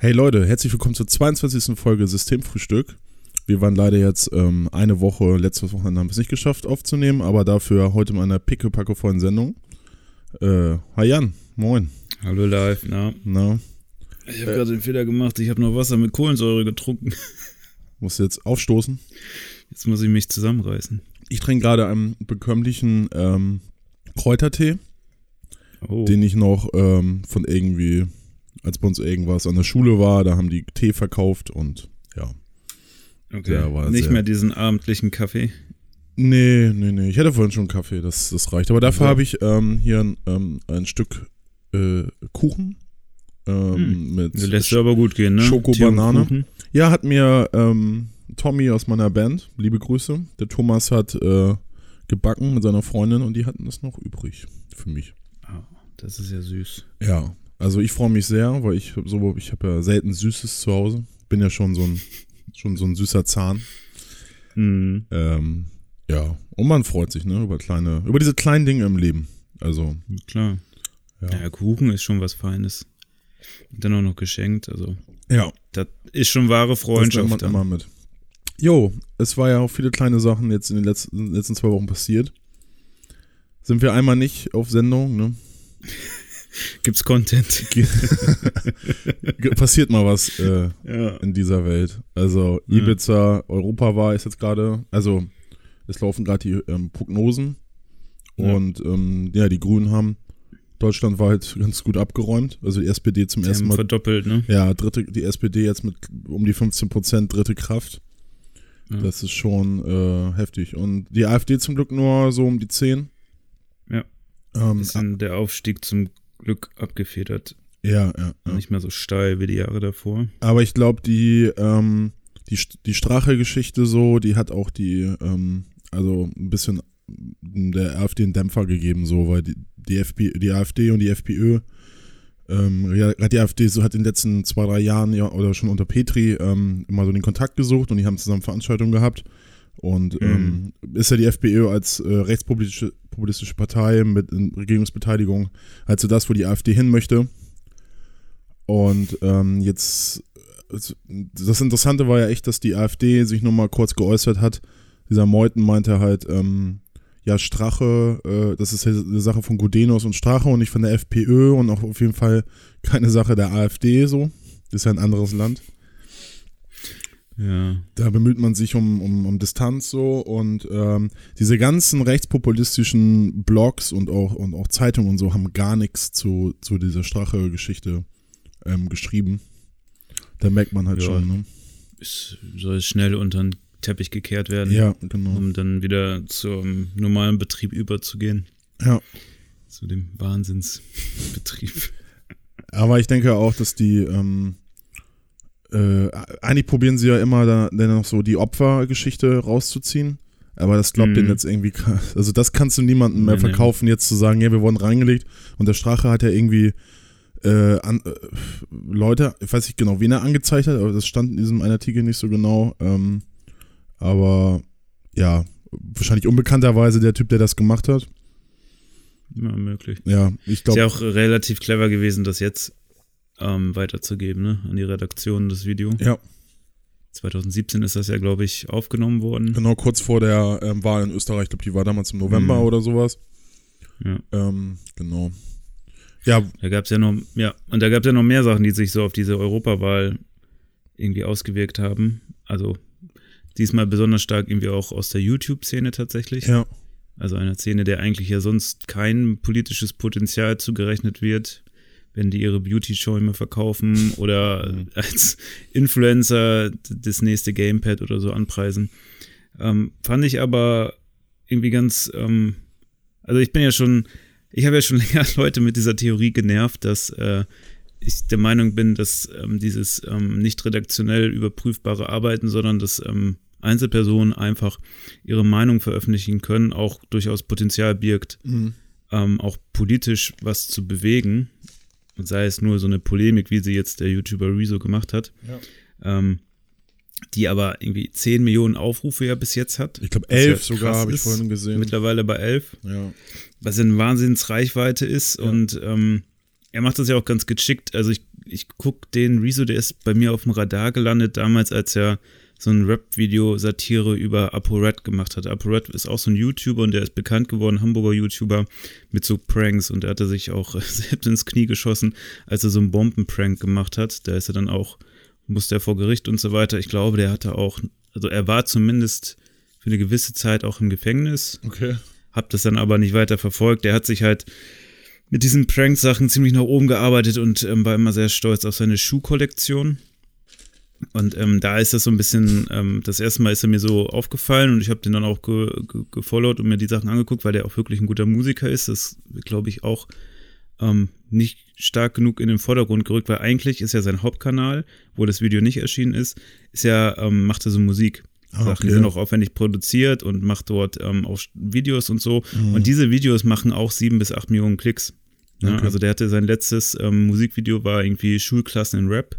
Hey Leute, herzlich willkommen zur 22. Folge Systemfrühstück. Wir waren leider jetzt ähm, eine Woche, letztes Wochenende haben wir es nicht geschafft aufzunehmen, aber dafür heute mal eine pickepacke vollen Sendung. Äh, hi Jan, moin. Hallo live, na. Na, Ich habe gerade den Fehler gemacht, ich habe noch Wasser mit Kohlensäure getrunken. musst du jetzt aufstoßen? Jetzt muss ich mich zusammenreißen. Ich trinke gerade einen bekömmlichen ähm, Kräutertee, Oh, den ich noch ähm, von irgendwie, als bei uns irgendwas an der Schule war, da haben die Tee verkauft und ja. okay. Nicht mehr diesen abendlichen Kaffee. Nee, nee, nee. Ich hatte vorhin schon Kaffee, das, das reicht. Aber dafür Ja. habe ich ähm, hier ein, ähm, ein Stück äh, Kuchen ähm, Hm. mit. Das lässt aber gut gehen, ne? Schoko, Tee und Banane. Kuchen. Ja, hat mir ähm, Tommy aus meiner Band, liebe Grüße. Der Thomas hat äh, gebacken mit seiner Freundin und die hatten das noch übrig für mich. Ah, das ist ja süß. Ja, also ich freue mich sehr, weil ich so, ich habe ja selten Süßes zu Hause. Bin ja schon so ein, schon so ein süßer Zahn. Mhm. Ähm, ja, und man freut sich, ne, über kleine, über diese kleinen Dinge im Leben. Also, Klar. ja. Ja. Kuchen ist schon was Feines. Und dann auch noch geschenkt, also Ja, das ist schon wahre das Freundschaft. man dann. immer mit. Jo, es war ja auch viele kleine Sachen jetzt in den letzten, letzten zwei Wochen passiert. Sind wir einmal nicht auf Sendung, ne? Gibt's Content? Passiert mal was äh, Ja. in dieser Welt. Also Ja. Ibiza, Europa war ist jetzt gerade, also es laufen gerade die ähm, Prognosen Ja. und ähm, ja, die Grünen haben Deutschland war halt ganz gut abgeräumt. Also die SPD zum Die ersten Mal verdoppelt, ne? Ja, dritte, die SPD jetzt mit um die 15 Prozent dritte Kraft. Ja. Das ist schon äh, heftig. Und die AfD zum Glück nur so um die 10. Ja. Ähm, Bisschen der Aufstieg zum Glück abgefedert. ja, ja, ja. Nicht mehr so steil wie die Jahre davor. Aber ich glaube, die, ähm, die, die Strache-Geschichte so, die hat auch die, ähm, also ein bisschen der AfD einen Dämpfer gegeben, so, weil die, die, FP, die AfD und die FPÖ, ähm, ja, die AfD so hat in den letzten zwei, drei Jahren ja, oder schon unter Petri ähm, immer so den Kontakt gesucht und die haben zusammen Veranstaltungen gehabt. Und ähm, ist ja die FPÖ als äh, rechtspopulistische populistische Partei mit Regierungsbeteiligung halt so das, wo die AfD hin möchte. Und ähm, jetzt, das Interessante war ja echt, dass die AfD sich nochmal kurz geäußert hat. Dieser Meuthen meinte halt, ähm, ja, Strache, äh, das ist ja eine Sache von Gudenus und Strache und nicht von der FPÖ und auch auf jeden Fall keine Sache der AfD so. Das ist ja ein anderes Land. Ja. Da bemüht man sich um, um, um Distanz so und ähm, diese ganzen rechtspopulistischen Blogs und auch, und auch Zeitungen und so haben gar nichts zu, zu dieser Strache-Geschichte ähm, geschrieben. Da merkt man halt Ja. schon, ne? Es soll schnell unter den Teppich gekehrt werden, Ja, genau. um dann wieder zum normalen Betrieb überzugehen. Ja. Zu dem Wahnsinnsbetrieb. Aber ich denke auch, dass die, ähm, äh, eigentlich probieren sie ja immer da, dann noch so die Opfergeschichte rauszuziehen. Aber das glaubt Mhm. denen jetzt irgendwie, also das kannst du niemandem mehr Nee, nee. verkaufen, jetzt zu sagen, ja, wir wurden reingelegt. Und der Strache hat ja irgendwie äh, an, äh, Leute, ich weiß nicht genau, wen er angezeigt hat, aber das stand in diesem einen Artikel nicht so genau. Ähm, aber ja, wahrscheinlich unbekannterweise der Typ, der das gemacht hat. Ja, möglich. Ja, ich Ist glaube, ja auch relativ clever gewesen, das jetzt ähm, weiterzugeben, ne? An die Redaktion, das Video. ja, 2017 ist das ja, glaube ich, aufgenommen worden. genau kurz vor der ähm, Wahl in Österreich, ich glaube, die war damals im November Mhm. oder sowas. Ja. Ähm, genau. Ja, Da gab es ja noch, ja, und da gab es ja noch mehr Sachen, die sich so auf diese Europawahl irgendwie ausgewirkt haben. Also diesmal besonders stark irgendwie auch aus der YouTube-Szene tatsächlich. ja, Also einer Szene, der eigentlich ja sonst kein politisches Potenzial zugerechnet wird, wenn die ihre Beauty-Show immer verkaufen oder Mhm. als Influencer das nächste Gamepad oder so anpreisen. Ähm, fand ich aber irgendwie ganz, ähm, also ich bin ja schon, ich habe ja schon länger Leute mit dieser Theorie genervt, dass äh, ich der Meinung bin, dass ähm, dieses ähm, nicht redaktionell überprüfbare Arbeiten, sondern dass ähm, Einzelpersonen einfach ihre Meinung veröffentlichen können, auch durchaus Potenzial birgt, mhm. ähm, auch politisch was zu bewegen. Und sei es nur so eine Polemik, wie sie jetzt der YouTuber Rezo gemacht hat, Ja. ähm, die aber irgendwie 10 Millionen Aufrufe ja bis jetzt hat. ich glaube Was ja elf sogar habe ich vorhin gesehen. Mittlerweile bei 11 Ja, was eine Wahnsinnsreichweite ist. Ja. Und ähm, er macht das ja auch ganz geschickt. Also ich ich guck den Rezo, der ist bei mir auf dem Radar gelandet, damals, als er so ein Rap-Video-Satire über ApoRed gemacht hat. ApoRed ist auch so ein YouTuber und der ist bekannt geworden, Hamburger YouTuber, mit so Pranks und er hatte sich auch selbst ins Knie geschossen, als er so einen Bombenprank gemacht hat. Da ist er dann auch, musste er vor Gericht und so weiter. Ich glaube, der hatte auch, also er war zumindest für eine gewisse Zeit auch im Gefängnis. Okay. Hab das dann aber nicht weiter verfolgt. Der hat sich halt mit diesen Prank-Sachen ziemlich nach oben gearbeitet und ähm, war immer sehr stolz auf seine Schuhkollektion. Und ähm, da ist das so ein bisschen, ähm, das erste Mal ist er mir so aufgefallen und ich habe den dann auch ge ge gefollowt und mir die Sachen angeguckt, weil der auch wirklich ein guter Musiker ist. Das glaube ich auch ähm, nicht stark genug in den Vordergrund gerückt, weil eigentlich ist ja sein Hauptkanal, wo das Video nicht erschienen ist, ist ja, ähm, macht er so Musik. Ah, Sachen, die okay. sind auch aufwendig produziert und macht dort ähm, auch Videos und so. Mhm. Und diese Videos machen auch sieben bis acht Millionen Klicks. Ja, Okay. Also der hatte sein letztes ähm, Musikvideo war irgendwie Schulklassen in Rap.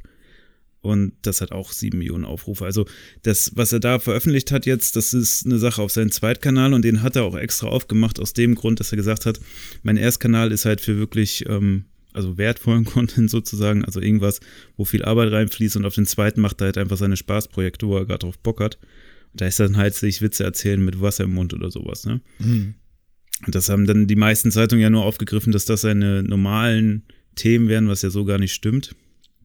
Und das hat auch sieben Millionen Aufrufe. Also das, was er da veröffentlicht hat jetzt, das ist eine Sache auf seinem Zweitkanal und den hat er auch extra aufgemacht aus dem Grund, dass er gesagt hat, mein Erstkanal ist halt für wirklich, ähm, also wertvollen Content sozusagen, also irgendwas, wo viel Arbeit reinfließt und auf den zweiten macht er halt einfach seine Spaßprojekte, wo er gerade drauf Bock hat. Und da ist dann halt sich Witze erzählen mit Wasser im Mund oder sowas, ne? Mhm. Und das haben dann die meisten Zeitungen ja nur aufgegriffen, dass das seine normalen Themen wären, was ja so gar nicht stimmt.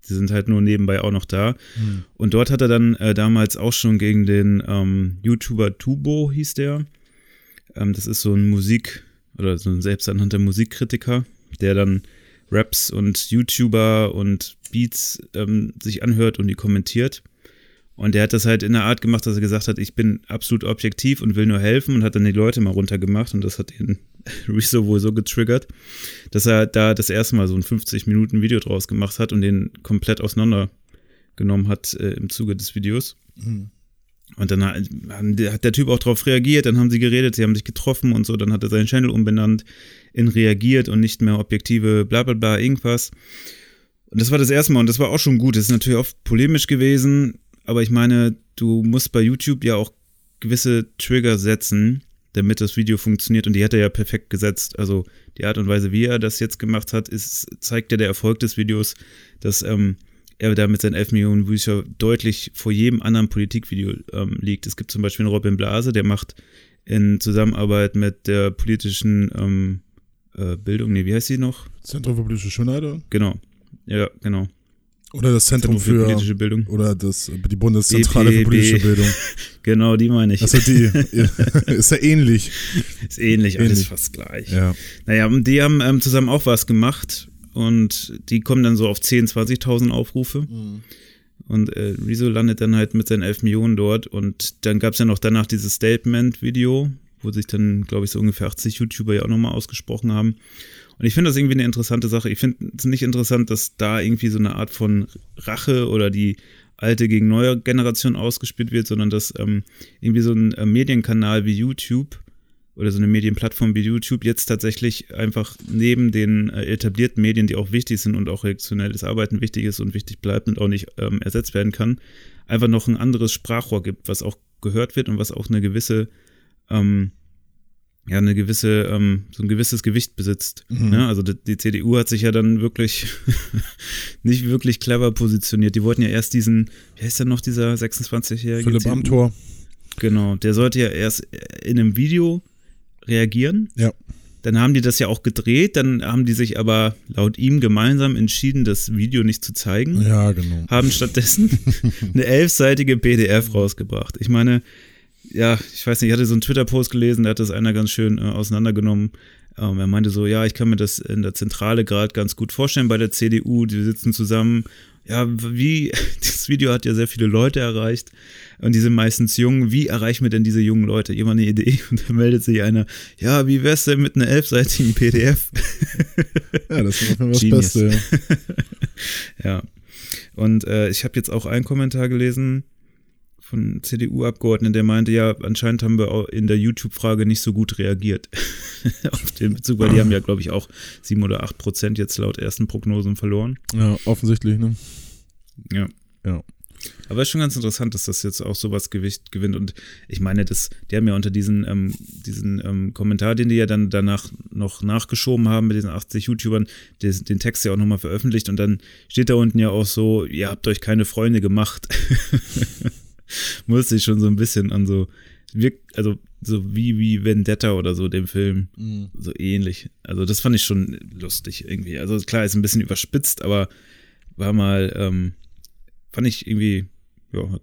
Die sind halt nur nebenbei auch noch da. Mhm. Und dort hat er dann äh, damals auch schon gegen den ähm, YouTuber Tubo, hieß der. Ähm, das ist so ein Musik- oder so ein selbsternannter Musikkritiker, der dann Raps und YouTuber und Beats ähm, sich anhört und die kommentiert. Und der hat das halt in der Art gemacht, dass er gesagt hat, ich bin absolut objektiv und will nur helfen und hat dann die Leute mal runtergemacht und das hat den Rezo wohl so getriggert, dass er da das erste Mal so ein 50 Minuten Video draus gemacht hat und den komplett auseinandergenommen hat äh, im Zuge des Videos. Mhm. Und dann hat, hat der Typ auch darauf reagiert, dann haben sie geredet, sie haben sich getroffen und so, dann hat er seinen Channel umbenannt in reagiert und nicht mehr objektive bla bla bla irgendwas. Und das war das erste Mal und das war auch schon gut. Das ist natürlich oft polemisch gewesen, aber ich meine, du musst bei YouTube ja auch gewisse Trigger setzen, damit das Video funktioniert und die hat er ja perfekt gesetzt. Also die Art und Weise, wie er das jetzt gemacht hat, ist, zeigt ja der Erfolg des Videos, dass ähm, er da mit seinen 11 Millionen Views deutlich vor jedem anderen Politikvideo ähm, liegt. Es gibt zum Beispiel einen Robin Blase, der macht in Zusammenarbeit mit der politischen ähm, äh, Bildung, nee, wie heißt sie noch? Zentrum für politische Schönheit? oder? Genau. Ja, genau. Oder das Zentrum für, politische Bildung. oder das, die Bundeszentrale für BPB. politische Bildung. Genau, die meine ich. Also die, ist ja ähnlich. ist ähnlich, alles ähnlich. fast gleich. Ja. Naja, und die haben ähm, zusammen auch was gemacht und die kommen dann so auf 10.000, 20.000 Aufrufe. Und äh, Rezo landet dann halt mit seinen 11 Millionen dort und dann gab es ja noch danach dieses Statement-Video, wo sich dann, glaube ich, so ungefähr 80 YouTuber ja auch nochmal ausgesprochen haben. Und ich finde das irgendwie eine interessante Sache. Ich finde es nicht interessant, dass da irgendwie so eine Art von Rache oder die alte gegen neue Generation ausgespielt wird, sondern dass ähm, irgendwie so ein äh, Medienkanal wie YouTube oder so eine Medienplattform wie YouTube jetzt tatsächlich einfach neben den äh, etablierten Medien, die auch wichtig sind und auch redaktionelles Arbeiten wichtig ist und wichtig bleibt und auch nicht ähm, ersetzt werden kann, einfach noch ein anderes Sprachrohr gibt, was auch gehört wird und was auch eine gewisse, ähm, ja, eine gewisse, ähm, so ein gewisses Gewicht besitzt. Mhm. Ne? Also die, die CDU hat sich ja dann wirklich nicht wirklich clever positioniert. Die wollten ja erst diesen, wie heißt der noch, dieser 26-jährige Philipp CDU? Amthor. Genau, der sollte ja erst in einem Video reagieren. Ja. Dann haben die das ja auch gedreht, dann haben die sich aber laut ihm gemeinsam entschieden, das Video nicht zu zeigen, Ja, genau. haben stattdessen eine elfseitige PDF rausgebracht. Ich meine, ja, ich weiß nicht, ich hatte so einen Twitter-Post gelesen, da hat das einer ganz schön äh, auseinandergenommen. Ähm, er meinte so, ja, ich kann mir das in der Zentrale gerade ganz gut vorstellen bei der CDU, die sitzen zusammen. Ja, wie, das Video hat ja sehr viele Leute erreicht und die sind meistens jung. Wie erreichen wir denn diese jungen Leute? Jemand eine Idee? Und dann meldet sich einer, ja, wie wär's denn mit einer elfseitigen PDF? Ja, das ist das Genius. Beste. Ja. Ja. Und äh, ich habe jetzt auch einen Kommentar gelesen von CDU-Abgeordneten, der meinte, ja, anscheinend haben wir in der YouTube-Frage nicht so gut reagiert auf den Bezug, weil die haben ja, glaube ich, auch sieben oder acht Prozent jetzt laut ersten Prognosen verloren. ja, offensichtlich, ne? Ja. Ja. Aber es ist schon ganz interessant, dass das jetzt auch sowas Gewicht gewinnt. Und ich meine, das, die haben ja unter diesen, ähm, diesen ähm, Kommentar, den die ja dann danach noch nachgeschoben haben mit diesen 80 YouTubern, den, den Text ja auch nochmal veröffentlicht. Und dann steht da unten ja auch so, ihr habt euch keine Freunde gemacht. Musste ich schon so ein bisschen an so, also so wie, wie Vendetta oder so, dem Film. Mhm. So ähnlich. Also das fand ich schon lustig irgendwie. Also klar, ist ein bisschen überspitzt, aber war mal, ähm, fand ich irgendwie, ja,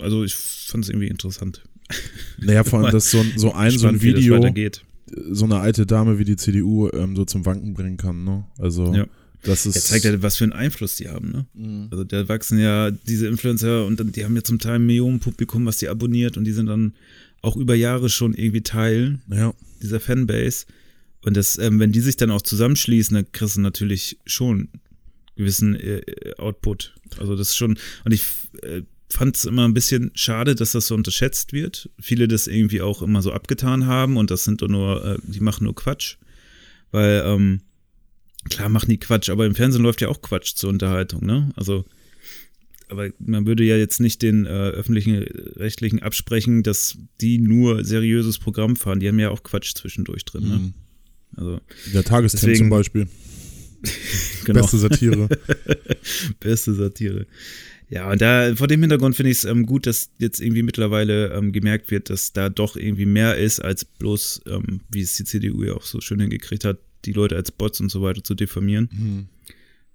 also ich fand es irgendwie interessant. Naja, vor allem, dass so, so ein, so ein Video so eine alte Dame wie die CDU ähm, so zum Wanken bringen kann, ne? Also ja. Das ist. Er zeigt ja, was für einen Einfluss die haben, ne? Mhm. Also da wachsen ja diese Influencer und dann, die haben ja zum Teil ein Millionenpublikum, was die abonniert und die sind dann auch über Jahre schon irgendwie Teil ja. dieser Fanbase. Und das, ähm, wenn die sich dann auch zusammenschließen, dann kriegst du natürlich schon gewissen äh, Output. Also das ist schon, und ich äh, fand es immer ein bisschen schade, dass das so unterschätzt wird. Viele das irgendwie auch immer so abgetan haben und das sind doch nur, äh, die machen nur Quatsch. Weil, ähm, klar machen die Quatsch, aber im Fernsehen läuft ja auch Quatsch zur Unterhaltung, ne? Also aber man würde ja jetzt nicht den äh, öffentlichen rechtlichen absprechen, dass die nur seriöses Programm fahren. Die haben ja auch Quatsch zwischendurch drin. Ne? Mhm. Also, Der Tagesthemen zum Beispiel. genau. Beste Satire. Beste Satire. Ja, und da vor dem Hintergrund finde ich es ähm, gut, dass jetzt irgendwie mittlerweile ähm, gemerkt wird, dass da doch irgendwie mehr ist, als bloß, ähm, wie es die CDU ja auch so schön hingekriegt hat, die Leute als Bots und so weiter zu diffamieren. Mhm.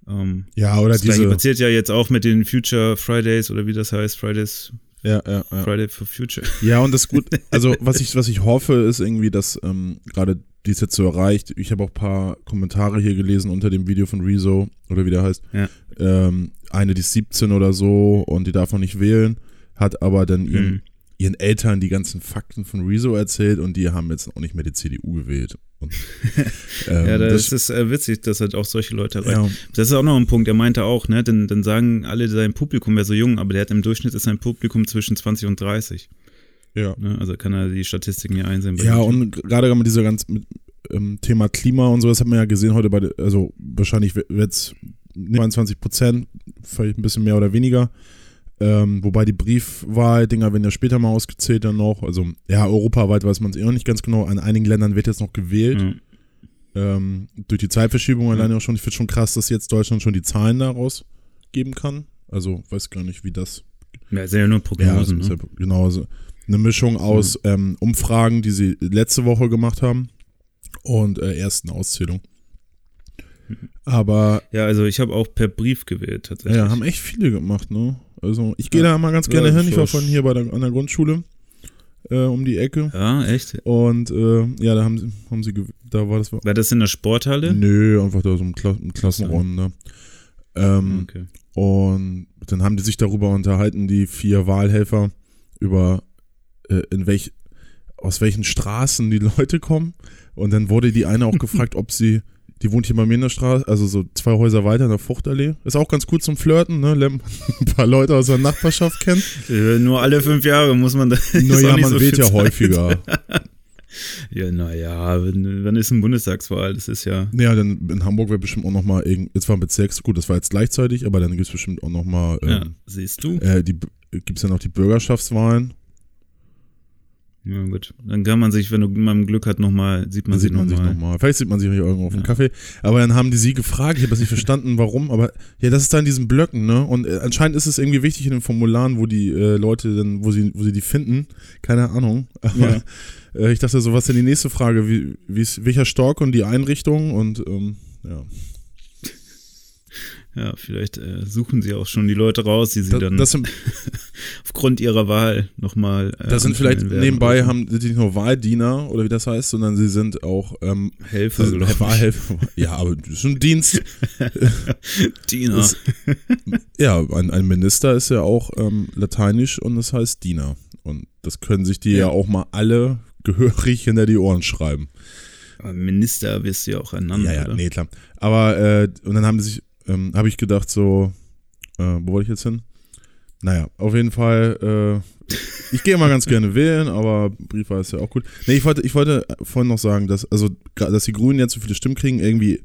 Ähm, ja, oder das diese. Das passiert ja jetzt auch mit den Future Fridays oder wie das heißt, Fridays. Ja, ja, ja. Friday for Future. Ja, und das ist gut. Also, was ich, was ich hoffe, ist irgendwie, dass ähm, gerade dies jetzt so erreicht. Ich habe auch ein paar Kommentare hier gelesen unter dem Video von Rezo, oder wie der heißt. Ja. Ähm, eine, die ist 17 oder so und die darf noch nicht wählen, hat aber dann mhm. ihren, ihren Eltern die ganzen Fakten von Rezo erzählt und die haben jetzt auch nicht mehr die CDU gewählt. Und, ähm, ja, das, das ist äh, witzig, dass halt auch solche Leute erreicht. Ja. Das ist auch noch ein Punkt, er meinte auch, ne, denn dann sagen alle, sein Publikum wäre so jung, aber der hat im Durchschnitt ist sein Publikum zwischen 20 und 30. Ja. Ne, also kann er die Statistiken hier einsehen. Ja, und gerade mit dieser ganz mit, ähm, Thema Klima und so, das hat man ja gesehen heute bei, also wahrscheinlich wird es 29 Prozent, vielleicht ein bisschen mehr oder weniger. Ähm, wobei die Briefwahl-Dinger werden ja später mal ausgezählt dann noch. Also ja, europaweit weiß man es eh noch nicht ganz genau. An einigen Ländern wird jetzt noch gewählt. Mhm. Ähm, durch die Zeitverschiebung mhm. alleine auch schon. Ich finde schon krass, dass jetzt Deutschland schon die Zahlen daraus geben kann. Also weiß gar nicht, wie das. Ja, sind ja nur Prognosen. Ja, ne? ja genau. Also eine Mischung aus mhm. ähm, Umfragen, die sie letzte Woche gemacht haben und äh, ersten Auszählung. Mhm. Aber. Ja, also ich habe auch per Brief gewählt tatsächlich. Ja, haben echt viele gemacht, ne? Also ich gehe ja. da mal ganz gerne ja, hin. Ich war von hier bei der, an der Grundschule äh, um die Ecke. Ja, echt? Und äh, ja, da haben sie, haben sie, da war das. War das in der Sporthalle? Nö, einfach da so im, Kla im Klassenraum, ne? Ähm, okay. Und dann haben die sich darüber unterhalten, die vier Wahlhelfer, über äh, in welch, aus welchen Straßen die Leute kommen. Und dann wurde die eine auch gefragt, ob sie die wohnt hier bei mir in der Straße, also so zwei Häuser weiter in der Fruchtallee. Ist auch ganz gut zum Flirten, ne? Lernt ein paar Leute aus der Nachbarschaft kennen. Nur alle fünf Jahre muss man da. Naja, man so wählt ja Zeit. häufiger. ja, naja, wann ist ein Bundestagswahl? Das ist ja. Ja, dann in Hamburg wird bestimmt auch nochmal, jetzt war Bezirks, gut, das war jetzt gleichzeitig, aber dann gibt es bestimmt auch nochmal. Ähm, ja, siehst du? Äh, gibt es ja noch die Bürgerschaftswahlen. Ja, gut. Dann kann man sich, wenn du mal Glück hat, nochmal, sieht man, sieht sich, man noch sich nochmal. Vielleicht sieht man sich irgendwo auf dem ja. Kaffee. Aber dann haben die sie gefragt, ich habe das nicht verstanden, warum, aber ja, das ist da in diesen Blöcken, ne? Und äh, anscheinend ist es irgendwie wichtig in den Formularen, wo die äh, Leute dann, wo sie, wo sie die finden. Keine Ahnung. Aber ja. äh, ich dachte so, was ist denn die nächste Frage? Wie, wie ist, welcher Stock und die Einrichtung? Und ähm, ja. Ja, vielleicht äh, suchen sie auch schon die Leute raus, die sie das, dann das sind, aufgrund ihrer Wahl nochmal. Äh, das sind vielleicht nebenbei haben sind nicht nur Wahldiener oder wie das heißt, sondern sie sind auch ähm, Helfer, sind, Wahlhelfer. Ja, aber das ist ein Dienst. Diener. Das, ja, ein, ein, Minister ist ja auch ähm, lateinisch und das heißt Diener. Und das können sich die ja, ja auch mal alle gehörig hinter die Ohren schreiben. Minister wirst du ja auch ernannt. Ja, ja, oder? nee, klar. Aber, äh, und dann haben sie sich ähm, habe ich gedacht, so, äh, wo wollte ich jetzt hin? Naja, auf jeden Fall, äh, ich gehe immer ganz gerne wählen, aber Briefwahl ist ja auch gut. Nee, ich wollte, ich wollte vorhin noch sagen, dass, also, dass die Grünen jetzt so viele Stimmen kriegen, irgendwie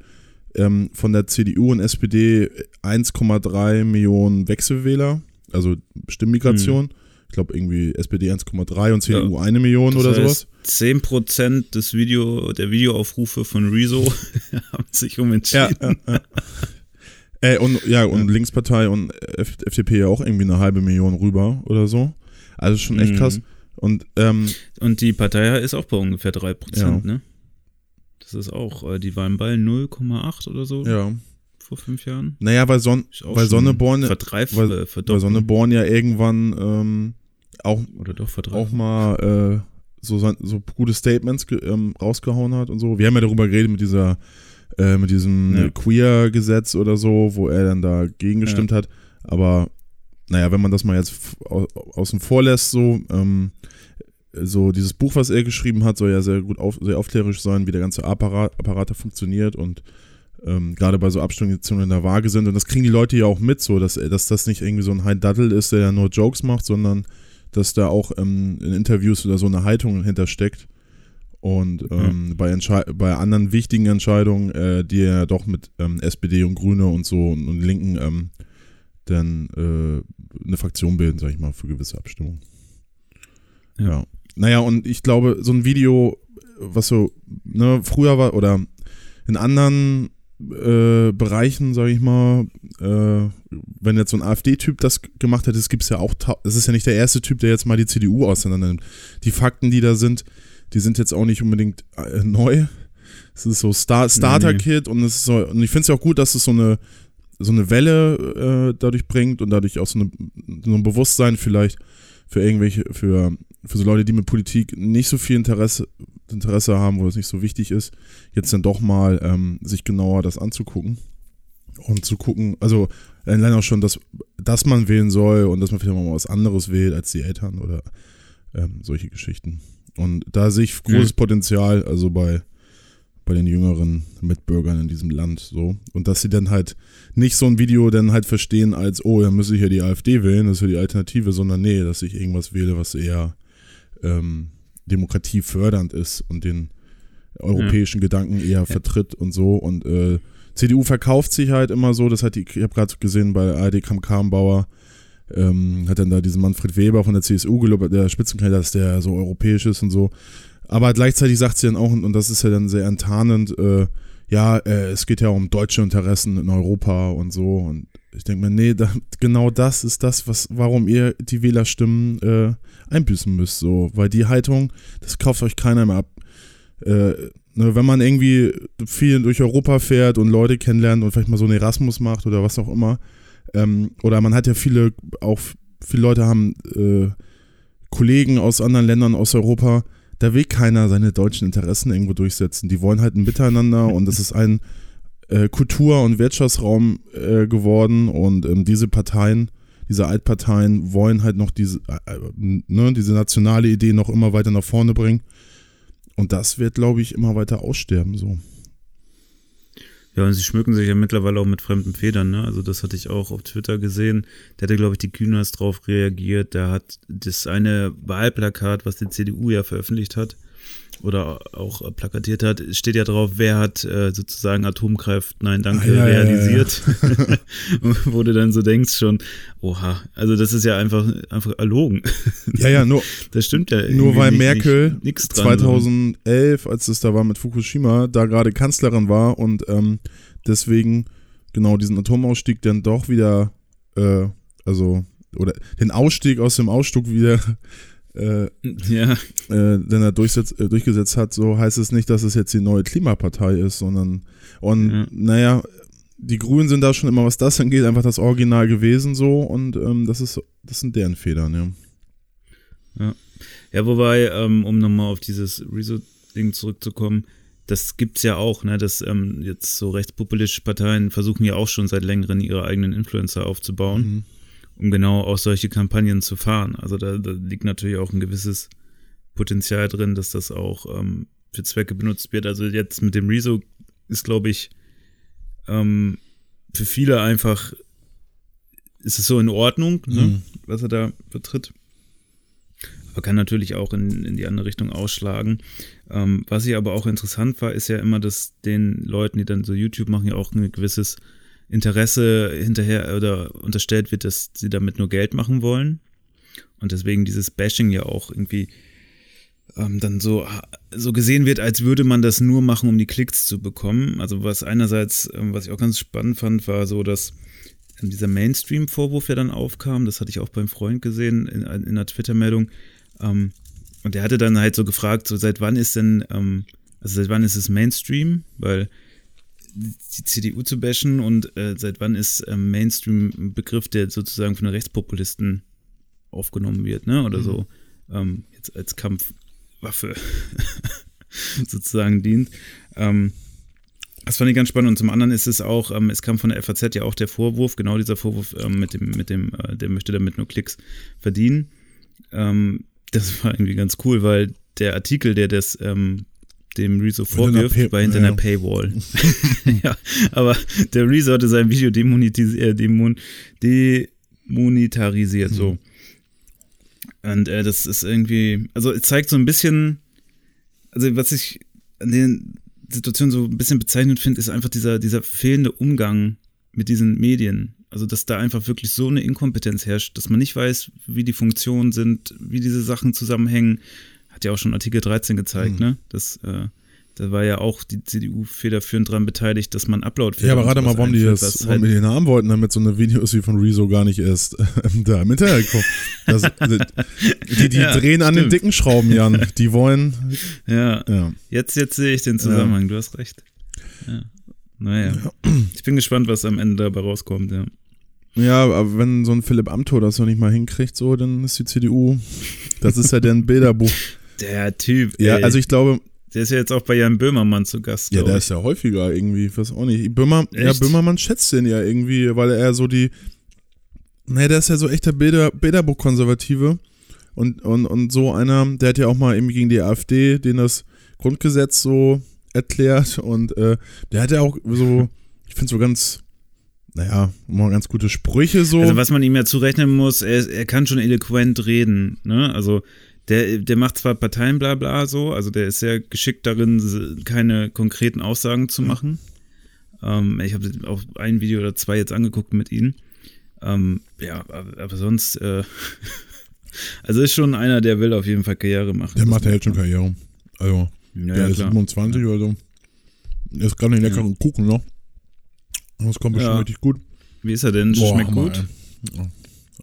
ähm, von der CDU und SPD 1,3 Millionen Wechselwähler. also Stimmmigration. Mhm. Ich glaube irgendwie SPD 1,3 und CDU ja. eine Million das oder heißt, sowas. 10% des Video, der Videoaufrufe von Rezo haben sich umentschieden. Ja, ja. Äh, und ja, und Linkspartei und FDP ja auch irgendwie eine halbe Million rüber oder so. Also schon echt mhm. krass. Und, ähm, und die Partei ist auch bei ungefähr 3%, ja. ne? Das ist auch, äh, die waren bei 0,8 oder so. Ja. Vor fünf Jahren. Naja, weil, Son weil Sonneborn, weil, weil Sonneborn ja irgendwann ähm, auch, oder doch auch mal äh, so, so gute Statements ähm, rausgehauen hat und so. Wir haben ja darüber geredet mit dieser äh, mit diesem ja. Queer-Gesetz oder so, wo er dann dagegen gestimmt ja. hat. Aber naja, wenn man das mal jetzt außen vor lässt, so, ähm, so dieses Buch, was er geschrieben hat, soll ja sehr gut auf, sehr aufklärerisch sein, wie der ganze Apparat, Apparat funktioniert und ähm, gerade bei so Abstimmungen in der Waage sind. Und das kriegen die Leute ja auch mit, so, dass, dass das nicht irgendwie so ein Hein Dattel ist, der ja nur Jokes macht, sondern dass da auch ähm, in Interviews oder so eine Haltung hintersteckt. Und ähm, mhm. bei, bei anderen wichtigen Entscheidungen, äh, die er doch mit ähm, SPD und Grüne und so und, und Linken ähm, dann äh, eine Fraktion bilden, sag ich mal, für gewisse Abstimmungen. Ja. ja. Naja, und ich glaube, so ein Video, was so, ne, früher war, oder in anderen äh, Bereichen, sage ich mal, äh, wenn jetzt so ein AfD-Typ das gemacht hätte, es gibt es ja auch, es ist ja nicht der erste Typ, der jetzt mal die CDU auseinander nimmt. Die Fakten, die da sind, die sind jetzt auch nicht unbedingt äh, neu. Es ist so Star Starter-Kit und es ist so, und ich finde es ja auch gut, dass es so eine, so eine Welle äh, dadurch bringt und dadurch auch so, eine, so ein Bewusstsein vielleicht für irgendwelche, für, für so Leute, die mit Politik nicht so viel Interesse, Interesse haben, wo es nicht so wichtig ist, jetzt dann doch mal ähm, sich genauer das anzugucken und zu gucken, also allein auch schon, dass, dass man wählen soll und dass man vielleicht mal was anderes wählt als die Eltern oder ähm, solche Geschichten. Und da sehe ich großes mhm. Potenzial, also bei, bei den jüngeren Mitbürgern in diesem Land so. Und dass sie dann halt nicht so ein Video dann halt verstehen als, oh, dann müsse ich ja die AfD wählen, das ist ja die Alternative, sondern nee, dass ich irgendwas wähle, was eher ähm, demokratiefördernd ist und den europäischen ja. Gedanken eher ja. vertritt und so. Und äh, CDU verkauft sich halt immer so, das hat die, ich habe gerade gesehen bei ARD Kam Karrenbauer, ähm, hat dann da diesen Manfred Weber von der CSU gelobt, der Spitzenkandidat ist, der so europäisch ist und so. Aber gleichzeitig sagt sie dann auch, und das ist ja dann sehr enttarnend, äh, ja, äh, es geht ja um deutsche Interessen in Europa und so. Und ich denke mir, nee, da, genau das ist das, was, warum ihr die Wählerstimmen äh, einbüßen müsst. So. Weil die Haltung, das kauft euch keiner mehr ab. Äh, ne, wenn man irgendwie viel durch Europa fährt und Leute kennenlernt und vielleicht mal so einen Erasmus macht oder was auch immer, ähm, oder man hat ja viele, auch viele Leute haben äh, Kollegen aus anderen Ländern aus Europa, da will keiner seine deutschen Interessen irgendwo durchsetzen. Die wollen halt ein Miteinander und es ist ein äh, Kultur- und Wirtschaftsraum äh, geworden und ähm, diese Parteien, diese Altparteien wollen halt noch diese, äh, äh, ne, diese nationale Idee noch immer weiter nach vorne bringen. Und das wird, glaube ich, immer weiter aussterben so. Ja, und sie schmücken sich ja mittlerweile auch mit fremden Federn, ne? Also das hatte ich auch auf Twitter gesehen. Der hatte, glaube ich, die Kühners drauf reagiert. Der hat das eine Wahlplakat, was die CDU ja veröffentlicht hat, oder auch plakatiert hat, steht ja drauf, wer hat äh, sozusagen Atomkraft, nein, danke, ah, ja, realisiert. Ja, ja, Wo du dann so denkst schon, oha, also das ist ja einfach, einfach erlogen. Ja, ja, nur. Das stimmt ja. Nur weil nicht, Merkel nicht, 2011, als es da war mit Fukushima, da gerade Kanzlerin war und ähm, deswegen genau diesen Atomausstieg dann doch wieder, äh, also, oder den Ausstieg aus dem Ausstieg wieder äh, ja. äh, den er durchsetz, äh, durchgesetzt hat, so heißt es nicht, dass es jetzt die neue Klimapartei ist, sondern und ja. naja, die Grünen sind da schon immer, was das angeht, einfach das Original gewesen so und ähm, das ist das sind deren Federn, ja. Ja, ja wobei, ähm, um nochmal auf dieses Rezo-Ding zurückzukommen, das gibt's ja auch, ne, dass ähm, jetzt so rechtspopulistische Parteien versuchen ja auch schon seit längerem ihre eigenen Influencer aufzubauen. Mhm um genau auch solche Kampagnen zu fahren. Also da, da liegt natürlich auch ein gewisses Potenzial drin, dass das auch ähm, für Zwecke benutzt wird. Also jetzt mit dem Rezo ist, glaube ich, ähm, für viele einfach ist es so in Ordnung, ne, mhm. was er da vertritt. Aber kann natürlich auch in, in die andere Richtung ausschlagen. Ähm, was ich aber auch interessant war, ist ja immer, dass den Leuten, die dann so YouTube machen, ja auch ein gewisses Interesse hinterher oder unterstellt wird, dass sie damit nur Geld machen wollen. Und deswegen dieses Bashing ja auch irgendwie ähm, dann so, so gesehen wird, als würde man das nur machen, um die Klicks zu bekommen. Also was einerseits, ähm, was ich auch ganz spannend fand, war so, dass dieser Mainstream-Vorwurf ja dann aufkam, das hatte ich auch beim Freund gesehen in, in einer Twitter-Meldung. Ähm, und der hatte dann halt so gefragt, so seit wann ist denn, ähm, also seit wann ist es Mainstream? Weil die CDU zu bashen und äh, seit wann ist ähm, Mainstream ein Begriff, der sozusagen von den Rechtspopulisten aufgenommen wird, ne? Oder mhm. so ähm, jetzt als Kampfwaffe sozusagen dient. Ähm, das fand ich ganz spannend. Und zum anderen ist es auch, ähm, es kam von der FAZ ja auch der Vorwurf, genau dieser Vorwurf ähm, mit dem, mit dem, äh, der möchte damit nur Klicks verdienen. Ähm, das war irgendwie ganz cool, weil der Artikel, der das ähm, dem Rezo vorwirft, war hinter ja. einer Paywall. ja, aber der Rezo hatte sein Video demonetarisiert, äh, demon demonetarisiert mhm. so. Und äh, das ist irgendwie, also es zeigt so ein bisschen, also was ich an den Situationen so ein bisschen bezeichnend finde, ist einfach dieser, dieser fehlende Umgang mit diesen Medien. Also, dass da einfach wirklich so eine Inkompetenz herrscht, dass man nicht weiß, wie die Funktionen sind, wie diese Sachen zusammenhängen. Hat ja auch schon Artikel 13 gezeigt, mhm. ne? Das, äh, da war ja auch die CDU federführend dran beteiligt, dass man upload Ja, aber gerade mal, warum die das, warum halt die den haben wollten, damit so eine Videos wie von Rezo gar nicht erst äh, da im Internet kommen. Das, die die ja, drehen an den dicken Schrauben, Jan. Die wollen. Ja. ja. Jetzt, jetzt sehe ich den Zusammenhang, ja. du hast recht. Ja. Naja. Ich bin gespannt, was am Ende dabei rauskommt, ja. Ja, aber wenn so ein Philipp Amthor das noch nicht mal hinkriegt, so, dann ist die CDU, das ist ja deren Bilderbuch. Der Typ. Ja, ey. also ich glaube. Der ist ja jetzt auch bei Jan Böhmermann zu Gast. Ja, der ich. ist ja häufiger irgendwie, ich weiß auch nicht. Böhmer, ja, Böhmermann schätzt den ja irgendwie, weil er so die. Naja, der ist ja so echter Bilder, Bilderbuch-Konservative. Und, und, und so einer, der hat ja auch mal irgendwie gegen die AfD, den das Grundgesetz so erklärt. Und äh, der hat ja auch so, ich finde so ganz naja, mal ganz gute Sprüche so. Also was man ihm ja zurechnen muss, er, er kann schon eloquent reden, ne? Also der, der macht zwar Parteien bla bla so, also der ist sehr geschickt darin, keine konkreten Aussagen zu machen. Ähm, ich habe auch ein Video oder zwei jetzt angeguckt mit ihm. Ähm, ja, aber, sonst, äh, also ist schon einer, der will auf jeden Fall Karriere machen. Der macht ja jetzt schon Karriere. Also, ja, der ja, ist klar. 27 ja. oder so. Der ist gerade einen leckeren. Kuchen noch. Das kommt bestimmt richtig gut. Wie ist er denn? Boah, Schmeckt Hammer, gut?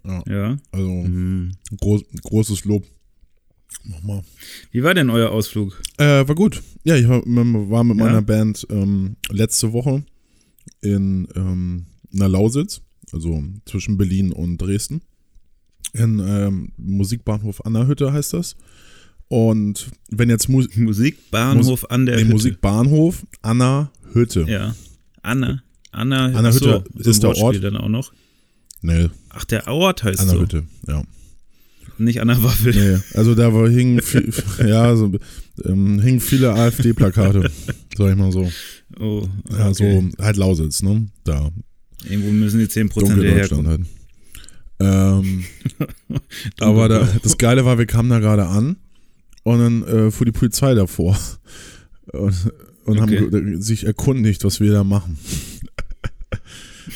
Ja. ja. Also, mhm. groß, großes Lob. Nochmal. Wie war denn euer Ausflug? Äh, war gut. Ja, ich war, war mit meiner Band ähm, letzte Woche in ähm, einer Lausitz, also zwischen Berlin und Dresden. In ähm, Musikbahnhof Anna-Hütte heißt das. Und wenn jetzt Mu Musikbahnhof Mus an der nee, Hütte. Musikbahnhof Anna Hütte. Ja. Anna. Anna, Anna Hütte so, ist der Ort. dann auch noch? Nee. Ach, der Ort heißt Anna so. Hütte, ja. Nicht Anna Waffel. Nee, also da hingen, viel, ja, so, ähm, hingen viele AfD-Plakate, sag ich mal so. Oh, okay. Ja, so halt Lausitz, ne? Da. Irgendwo müssen die 10% herkommen. Halt. Ähm, aber da, das Geile war, wir kamen da gerade an und dann äh, fuhr die Polizei davor. Und, und okay. haben sich erkundigt, was wir da machen.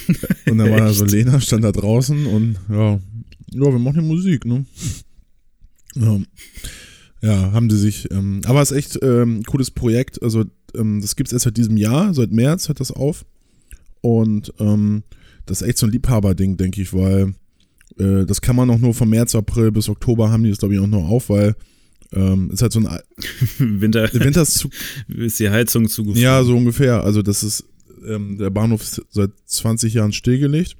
und dann war da so Lena, stand da draußen und ja, ja, wir machen ja Musik, ne? Ja, ja haben sie sich, ähm, aber es ist echt ähm, cooles Projekt. Also, ähm, das gibt es erst seit diesem Jahr, seit März hört das auf. Und ähm, das ist echt so ein Liebhaberding, denke ich, weil äh, das kann man auch nur von März, April bis Oktober haben die das, glaube ich, auch nur auf, weil ähm, ist halt so ein Winter. Winterszug. ist die Heizung zugefroren. Ja, so ungefähr. Also das ist ähm, der Bahnhof ist seit 20 Jahren stillgelegt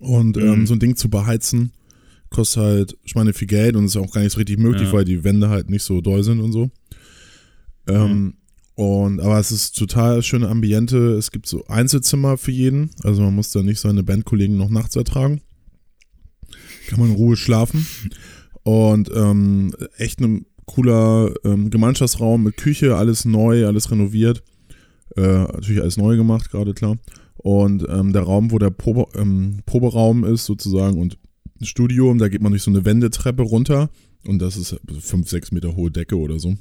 und ähm, mhm. so ein Ding zu beheizen kostet halt, ich meine, viel Geld und ist auch gar nicht so richtig möglich, ja. weil die Wände halt nicht so doll sind und so. Ähm, mhm. Und aber es ist total schöne Ambiente. Es gibt so Einzelzimmer für jeden, also man muss da nicht seine Bandkollegen noch nachts ertragen. Kann man in Ruhe schlafen. Und ähm, echt ein cooler ähm, Gemeinschaftsraum mit Küche, alles neu, alles renoviert. Äh, natürlich alles neu gemacht, gerade klar. Und ähm, der Raum, wo der Probe, ähm, Proberaum ist, sozusagen, und Studio, da geht man durch so eine Wendetreppe runter. Und das ist fünf, sechs Meter hohe Decke oder so.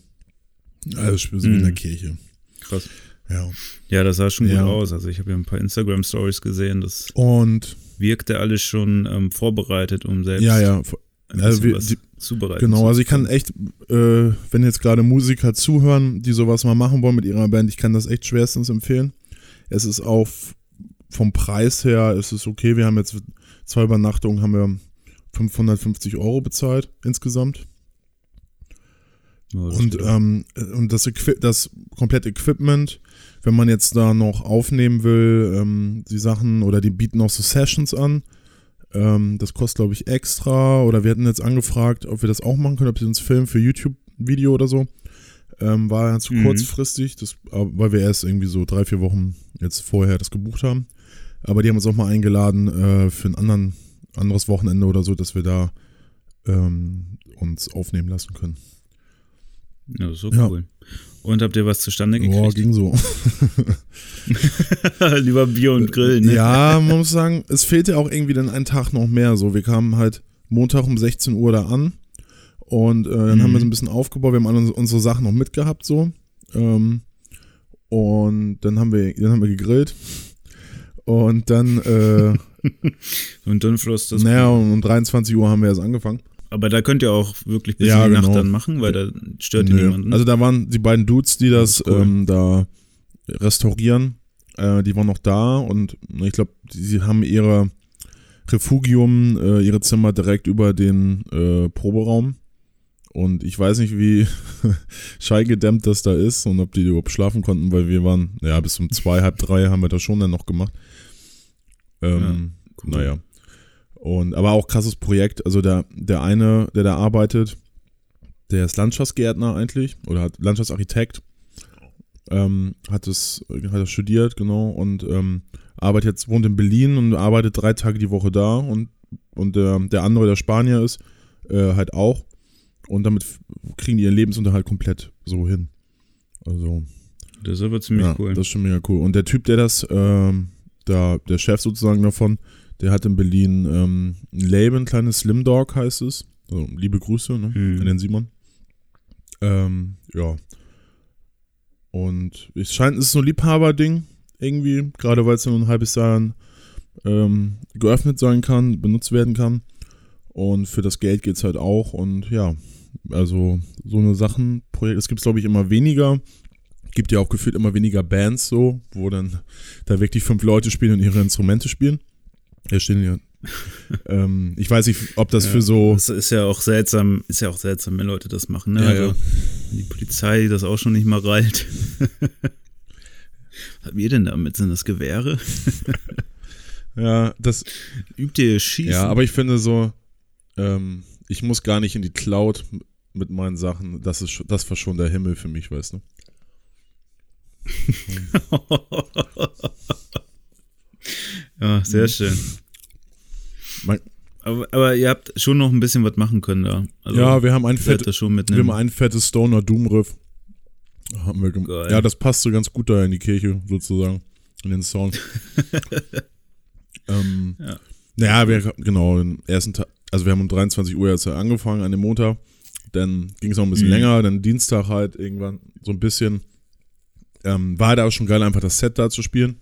Also wie in der mhm. Kirche. Krass. Ja. Ja, das sah schon Ja. gut aus. Also ich habe ja ein paar Instagram-Stories gesehen, das Und wirkte alles schon ähm, vorbereitet, um selbst ja, ja, Also wir- was die- zubereiten genau. Also ich kann echt, äh, wenn jetzt gerade Musiker zuhören, die sowas mal machen wollen mit ihrer Band, ich kann das echt schwerstens empfehlen. Es ist auch vom Preis her, es ist okay. Wir haben jetzt zwei Übernachtungen, haben wir 550 Euro bezahlt insgesamt. Ja, das Und, ähm, und das, Equi das komplette Equipment, wenn man jetzt da noch aufnehmen will, ähm, die Sachen oder die bieten auch so Sessions an. Ähm, das kostet, glaube ich, extra. Oder wir hatten jetzt angefragt, ob wir das auch machen können, ob sie uns filmen für YouTube-Video oder so. Ähm, war ja zu Mhm. kurzfristig, das, weil wir erst irgendwie so drei, vier Wochen jetzt vorher das gebucht haben. Aber die haben uns auch mal eingeladen äh, für ein anderen, anderes Wochenende oder so, dass wir da ähm, uns aufnehmen lassen können. ja, das ist so ja. cool. Und habt ihr was zustande Boah, gekriegt? ging so. Lieber Bier und Grill, ne? Ja, man muss sagen, es fehlte auch irgendwie dann einen Tag noch mehr. So, wir kamen halt Montag um 16 Uhr da an und äh, dann Mhm. haben wir so ein bisschen aufgebaut. Wir haben alle unsere- Sachen noch mitgehabt so ähm, und dann haben wir, dann haben wir gegrillt und dann, äh, Und dann floss das. naja, um, um 23 Uhr haben wir erst angefangen. Aber da könnt ihr auch wirklich bis Ja, in die Nacht genau. dann machen, weil da stört ihr niemanden. Also da waren die beiden Dudes, die das, Das cool. ähm, da restaurieren, äh, die waren noch da und ich glaube, sie haben ihre Refugium, äh, ihre Zimmer direkt über den äh, Proberaum. Und ich weiß nicht, wie schallgedämmt das da ist und ob die überhaupt schlafen konnten, weil wir waren, ja, bis um zwei, halb drei haben wir das schon dann noch gemacht. Ähm, cool. Naja. Und, aber auch krasses Projekt. Also der, der eine, der da arbeitet, der ist Landschaftsgärtner eigentlich oder hat Landschaftsarchitekt. Ähm, hat es hat das studiert, genau, und ähm, arbeitet jetzt, wohnt in Berlin und arbeitet drei Tage die Woche da und, und der, der andere, der Spanier ist, äh, halt auch. Und damit kriegen die ihren Lebensunterhalt komplett so hin. Also, Das ist aber ziemlich ja, cool. Das ist schon mega cool. Und der Typ, der das, ähm, da, der Chef sozusagen davon, der hat in Berlin ähm, ein Label, ein kleines Slim Dog heißt es. Also, liebe Grüße ne, Mhm. an den Simon. Ähm, ja. Und es scheint, es ist so ein Liebhaberding irgendwie, gerade weil es nur ein halbes Jahr ähm, geöffnet sein kann, benutzt werden kann. Und für das Geld geht es halt auch. Und ja, also so eine Sachen, es gibt glaube ich immer weniger. Gibt ja auch gefühlt immer weniger Bands so, wo dann da wirklich fünf Leute spielen und ihre Instrumente spielen. Hier stehen ja. ähm, ich weiß nicht, ob das Ja, für so. Das ist ja auch seltsam, ist ja auch seltsam, wenn Leute das machen, ne? Ja, also, ja. wenn die Polizei das auch schon nicht mal reilt. Was habt ihr denn damit? Sind das Gewehre? Ja, das. Übt ihr Schießen? Ja, aber ich finde so, ähm, ich muss gar nicht in die Cloud mit meinen Sachen. Das ist, das war schon der Himmel für mich, weißt du? ja, sehr schön. Mein- Aber, aber ihr habt schon noch ein bisschen was machen können da. Also, ja, wir haben ein fett, wir haben ein fettes Stoner Doom Riff. Haben wir Geil. ja, das passt so ganz gut da in die Kirche sozusagen in den Sound. ähm, Ja. Naja, wir genau den ersten Tag, also wir haben um 23 Uhr jetzt angefangen an dem Montag. Dann ging es noch ein bisschen Mhm. länger, dann Dienstag halt irgendwann so ein bisschen. Ähm, war halt auch schon geil, einfach das Set da zu spielen.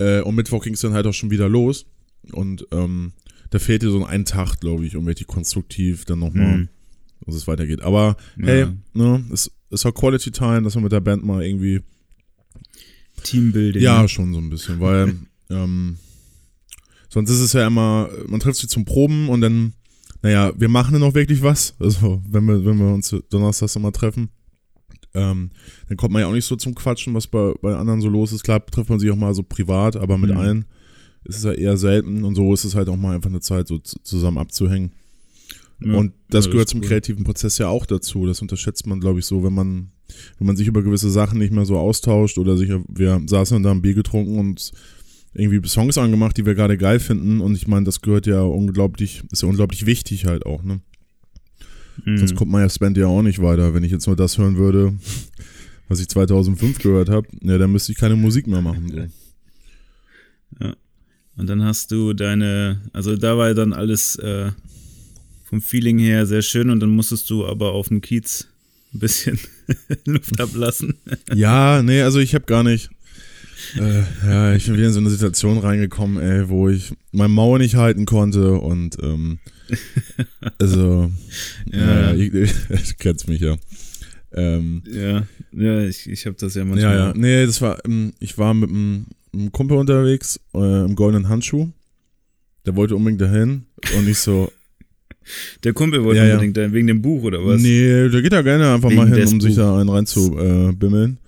Äh, und Mittwoch ging es dann halt auch schon wieder los. Und ähm, da fehlte so ein Tag, glaube ich, um richtig konstruktiv dann nochmal, Mhm. dass es weitergeht. Aber Ja. hey, ne, es, es war Quality Time, dass wir mit der Band mal irgendwie. Teambuilding. Ja, schon so ein bisschen, weil ähm, sonst ist es ja immer, man trifft sich zum Proben und dann, naja, wir machen dann auch wirklich was. Also, wenn wir, wenn wir uns donnerstags immer treffen. Ähm, dann kommt man ja auch nicht so zum Quatschen, was bei, bei anderen so los ist. Klar trifft man sich auch mal so privat, aber mit Mhm. allen ist es ja eher selten und so ist es halt auch mal einfach eine Zeit, so zu- zusammen abzuhängen. Ja. Und das Ja, gehört zum cool. kreativen Prozess ja auch dazu. Das unterschätzt man, glaube ich, so, wenn man, wenn man sich über gewisse Sachen nicht mehr so austauscht oder sich, wir saßen und da ein Bier getrunken und irgendwie Songs angemacht, die wir gerade geil finden. Und ich meine, das gehört ja unglaublich, ist ja unglaublich wichtig halt auch, ne? Mhm. Sonst kommt man ja Spend ja auch nicht weiter. Wenn ich jetzt nur das hören würde, was ich 2005 gehört habe, ja, dann müsste ich keine Musik mehr machen. So. Und dann hast du deine, also da war ja dann alles äh, vom Feeling her sehr schön und dann musstest du aber auf dem Kiez ein bisschen Luft ablassen. Ja, nee, also ich habe gar nicht. Äh, ja, ich bin wieder in so eine Situation reingekommen, ey, wo ich mein Maul nicht halten konnte und ähm, also ja, ja ich, du kennst mich ja. Ähm, ja, ja, ich, ich habe das ja manchmal. Ja, ja, nee, das war, ähm, ich war mit einem, einem Kumpel unterwegs äh, im goldenen Handschuh. Der wollte unbedingt dahin und ich so, der Kumpel wollte ja, unbedingt ja. wegen dem Buch oder was? Nee, der geht da gerne einfach wegen mal hin, um sich da einen reinzubimmeln.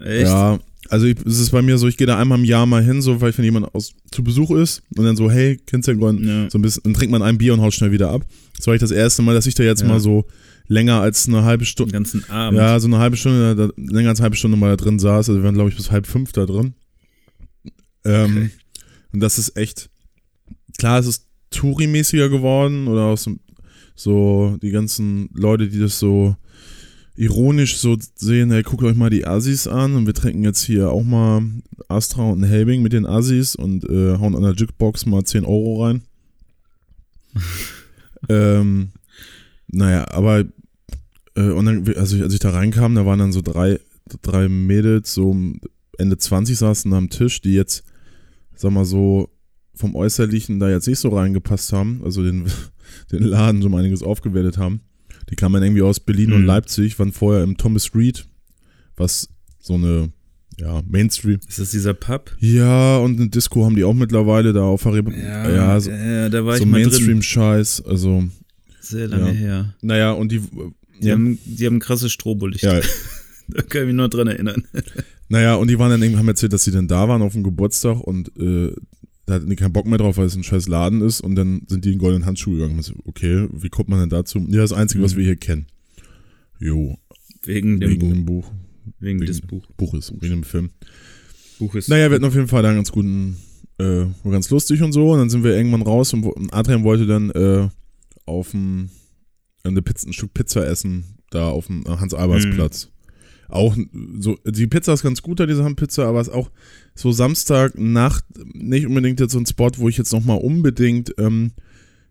Äh, Echt? Ja, also ich, es ist bei mir so, ich gehe da einmal im Jahr mal hin, so weil wenn jemand aus, zu Besuch ist und dann so, hey, kennst du den? Ja. So ein bisschen, dann trinkt man ein Bier und haut schnell wieder ab. Das war ich das erste Mal, dass ich da jetzt ja. mal so länger als eine halbe Stunde. Den ganzen Abend. Ja, so eine halbe Stunde, da, länger als eine halbe Stunde mal da drin saß. Also wir waren, glaube ich, bis halb fünf da drin. Ähm, okay. Und das ist echt, klar, es ist Touri-mäßiger geworden oder aus dem so die ganzen Leute, die das so ironisch so sehen, hey, guckt euch mal die Assis an und wir trinken jetzt hier auch mal Astra und Helbing mit den Assis und äh, hauen an der Jukebox mal 10 Euro rein. ähm, naja, aber äh, und dann, also als ich da reinkam, da waren dann so drei, drei Mädels, so Ende 20 saßen am Tisch, die jetzt, sag mal so, vom Äußerlichen da jetzt nicht so reingepasst haben, also den, den Laden so einiges aufgewertet haben. Die kamen irgendwie aus Berlin mhm. und Leipzig, waren vorher im Thomas Reed, was so eine, ja, Mainstream. Ist das dieser Pub? Ja, und eine Disco haben die auch mittlerweile da auf Rebe. Ja, ja, so, ja, da war so Mainstream-Scheiß, also. Sehr lange ja. her. Naja, und die. Die, ja. haben, die haben krasse Strobolicht. Ja. da kann ich mich nur dran erinnern. naja, und die waren dann irgendwie, haben erzählt, dass sie dann da waren auf dem Geburtstag und äh, da hatten die keinen Bock mehr drauf, weil es ein scheiß Laden ist und dann sind die in goldenen Handschuh gegangen. So, okay, wie kommt man denn dazu? Ja, das Einzige, mhm. was wir hier kennen. Jo. Wegen dem, wegen Buch. dem Buch. Wegen, wegen des Buch. Buches, wegen dem Film. Buch ist. Naja, wir hatten auf jeden Fall da einen ganz guten, äh, war ganz lustig und so. Und dann sind wir irgendwann raus und Adrian wollte dann äh, auf dem, eine Pizza, ein Stück Pizza essen, da auf dem Hans-Albers-Platz. Mhm auch so, die Pizza ist ganz gut da, diese Handpizza, aber es ist auch so Samstagnacht nicht unbedingt jetzt so ein Spot, wo ich jetzt nochmal unbedingt, ähm,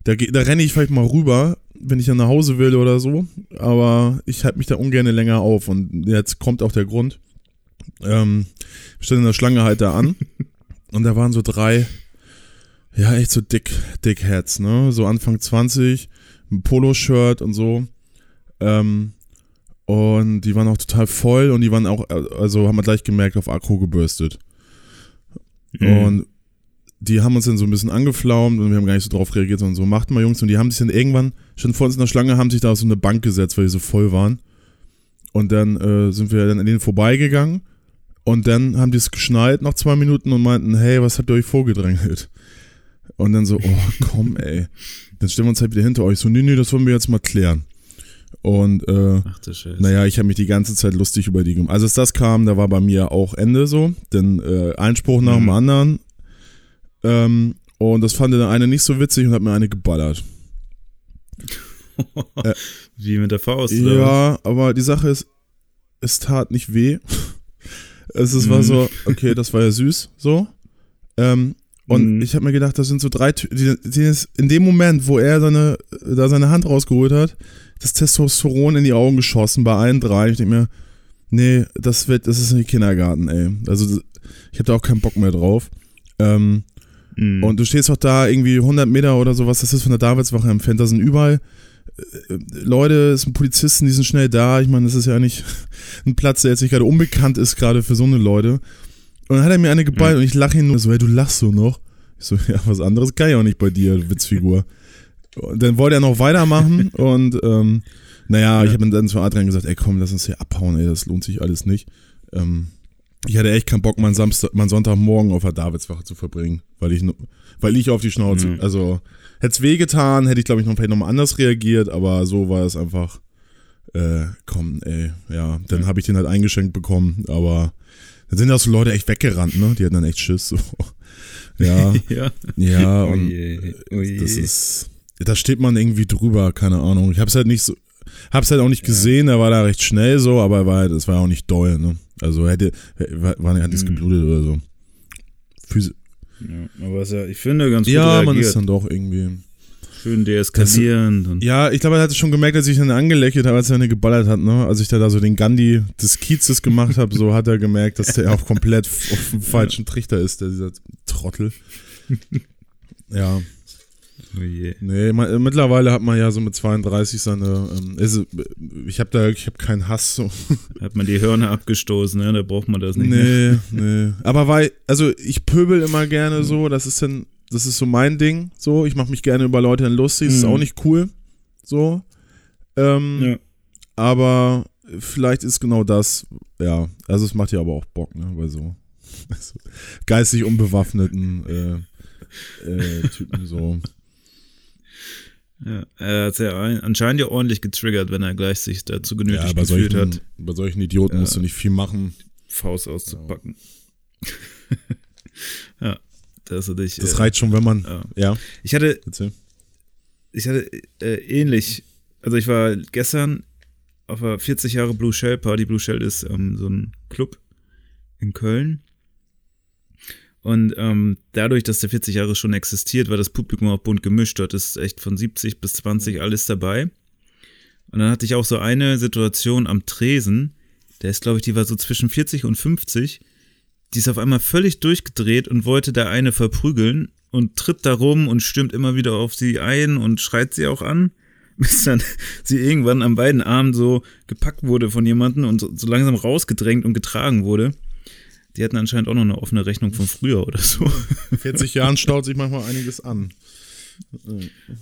da, da renne ich vielleicht mal rüber, wenn ich dann nach Hause will oder so, aber ich halte mich da ungern länger auf und jetzt kommt auch der Grund. Ähm, ich stand in der Schlange halt da an und da waren so drei, ja, echt so dick, dick Heads, ne, so Anfang 20, ein Poloshirt und so. Ähm, und die waren auch total voll und die waren auch, also haben wir gleich gemerkt, auf Akku gebürstet. Mhm. Und die haben uns dann so ein bisschen angeflaumt und wir haben gar nicht so drauf reagiert, sondern so, macht mal Jungs. Und die haben sich dann irgendwann, schon vor uns in der Schlange, haben sich da auf so eine Bank gesetzt, weil die so voll waren. Und dann äh, sind wir dann an denen vorbeigegangen und dann haben die es geschnallt nach zwei Minuten und meinten, hey, was habt ihr euch vorgedrängelt? Und dann so, oh komm, ey. Dann stellen wir uns halt wieder hinter euch. So, nee, nee, das wollen wir jetzt mal klären. Und äh, Ach, naja, ich habe mich die ganze Zeit lustig über die gemacht. Also als das kam, da war bei mir auch Ende so, denn äh, Einspruch nach mhm. dem anderen. Ähm, und das fand der eine nicht so witzig und hat mir eine geballert. äh, Wie mit der Faust, oder? Ja, aber die Sache ist, es tat nicht weh. es ist, mhm. war so, okay, das war ja süß, so. Ähm, und mhm. ich habe mir gedacht, das sind so drei, die, die in dem Moment, wo er seine, da seine Hand rausgeholt hat, das Testosteron in die Augen geschossen bei allen drei. Ich denke mir, nee, das wird, das ist nicht Kindergarten, ey. Also ich habe da auch keinen Bock mehr drauf. Ähm, mhm. Und du stehst auch da irgendwie 100 Meter oder sowas, das ist von der Davidswache entfernt, da sind überall äh, Leute, es sind Polizisten, die sind schnell da. Ich meine, das ist ja nicht ein Platz, der jetzt nicht gerade unbekannt ist, gerade für so eine Leute. Und dann hat er mir eine geballt mhm. und ich lache ihn nur so, hey, du lachst so noch. Ich so, ja, was anderes kann ich auch nicht bei dir, Witzfigur. Dann wollte er noch weitermachen und ähm, naja, ja. ich habe dann zu Adrian gesagt, ey komm, lass uns hier abhauen, ey, das lohnt sich alles nicht. Ähm, ich hatte echt keinen Bock, meinen, Samstag, meinen Sonntagmorgen auf der Davidswache zu verbringen, weil ich, weil ich auf die Schnauze, mhm. also hätte es wehgetan, hätte ich glaube ich noch vielleicht nochmal anders reagiert, aber so war es einfach, äh, komm, ey, ja, dann ja. habe ich den halt eingeschenkt bekommen, aber dann sind ja so Leute echt weggerannt, ne, die hatten dann echt Schiss, so. Ja, ja, ja, und oh oh das ist, da steht man irgendwie drüber, keine Ahnung. Ich hab's halt nicht so, hab's halt auch nicht gesehen, er war da recht schnell so, aber er war halt, es war auch nicht doll, ne? Also hätte, war, war hat nichts mhm. geblutet oder so. Füße. Ja, aber ja, ich finde, ganz gut Ja, reagiert. man ist dann doch irgendwie. schön deeskalierend. und Ja, ich glaube, er hatte schon gemerkt, als ich ihn angelächelt habe, als er eine geballert hat, ne? Als ich da, da so den Gandhi des Kiezes gemacht habe, so hat er gemerkt, dass der auch komplett auf dem falschen Trichter ist, der, dieser Trottel. Ja, oh je. nee, man, mittlerweile hat man ja so mit 32 seine, ähm, also, ich habe da, ich habe keinen Hass, so. Hat man die Hörner abgestoßen, ne? da braucht man das nicht mehr. Nee, nee. Aber weil, also ich pöbel immer gerne so, das ist dann, das ist so mein Ding, so, ich mache mich gerne über Leute dann lustig, das ist Mhm. auch nicht cool, so. Ähm, Ja. Aber vielleicht ist genau das, ja, also es macht ja aber auch Bock, ne, bei so so geistig unbewaffneten äh, äh, Typen so. Ja, er hat ja ein, anscheinend ja ordentlich getriggert, wenn er gleich sich dazu genötigt Ja, gefühlt solchen, hat, bei solchen Idioten Ja. musst du nicht viel machen. Faust auszupacken. ja, dass er dich. Das äh, reicht schon, wenn man, ja. ja, Ich hatte, erzähl. ich hatte äh, ähnlich, also ich war gestern auf der 40 Jahre Blue Shell Party. Blue Shell ist ähm, so ein Club in Köln. Und ähm, dadurch, dass der 40 Jahre schon existiert, war das Publikum auch bunt gemischt. Dort ist echt von 70 bis 20 alles dabei. Und dann hatte ich auch so eine Situation am Tresen, der ist, glaube ich, die war so zwischen 40 und 50. Die ist auf einmal völlig durchgedreht und wollte da eine verprügeln und tritt da rum und stürmt immer wieder auf sie ein und schreit sie auch an, bis dann sie irgendwann an beiden Armen so gepackt wurde von jemandem und so, so langsam rausgedrängt und getragen wurde. Die hatten anscheinend auch noch eine offene Rechnung von früher oder so. 40 Jahren staut sich manchmal einiges an.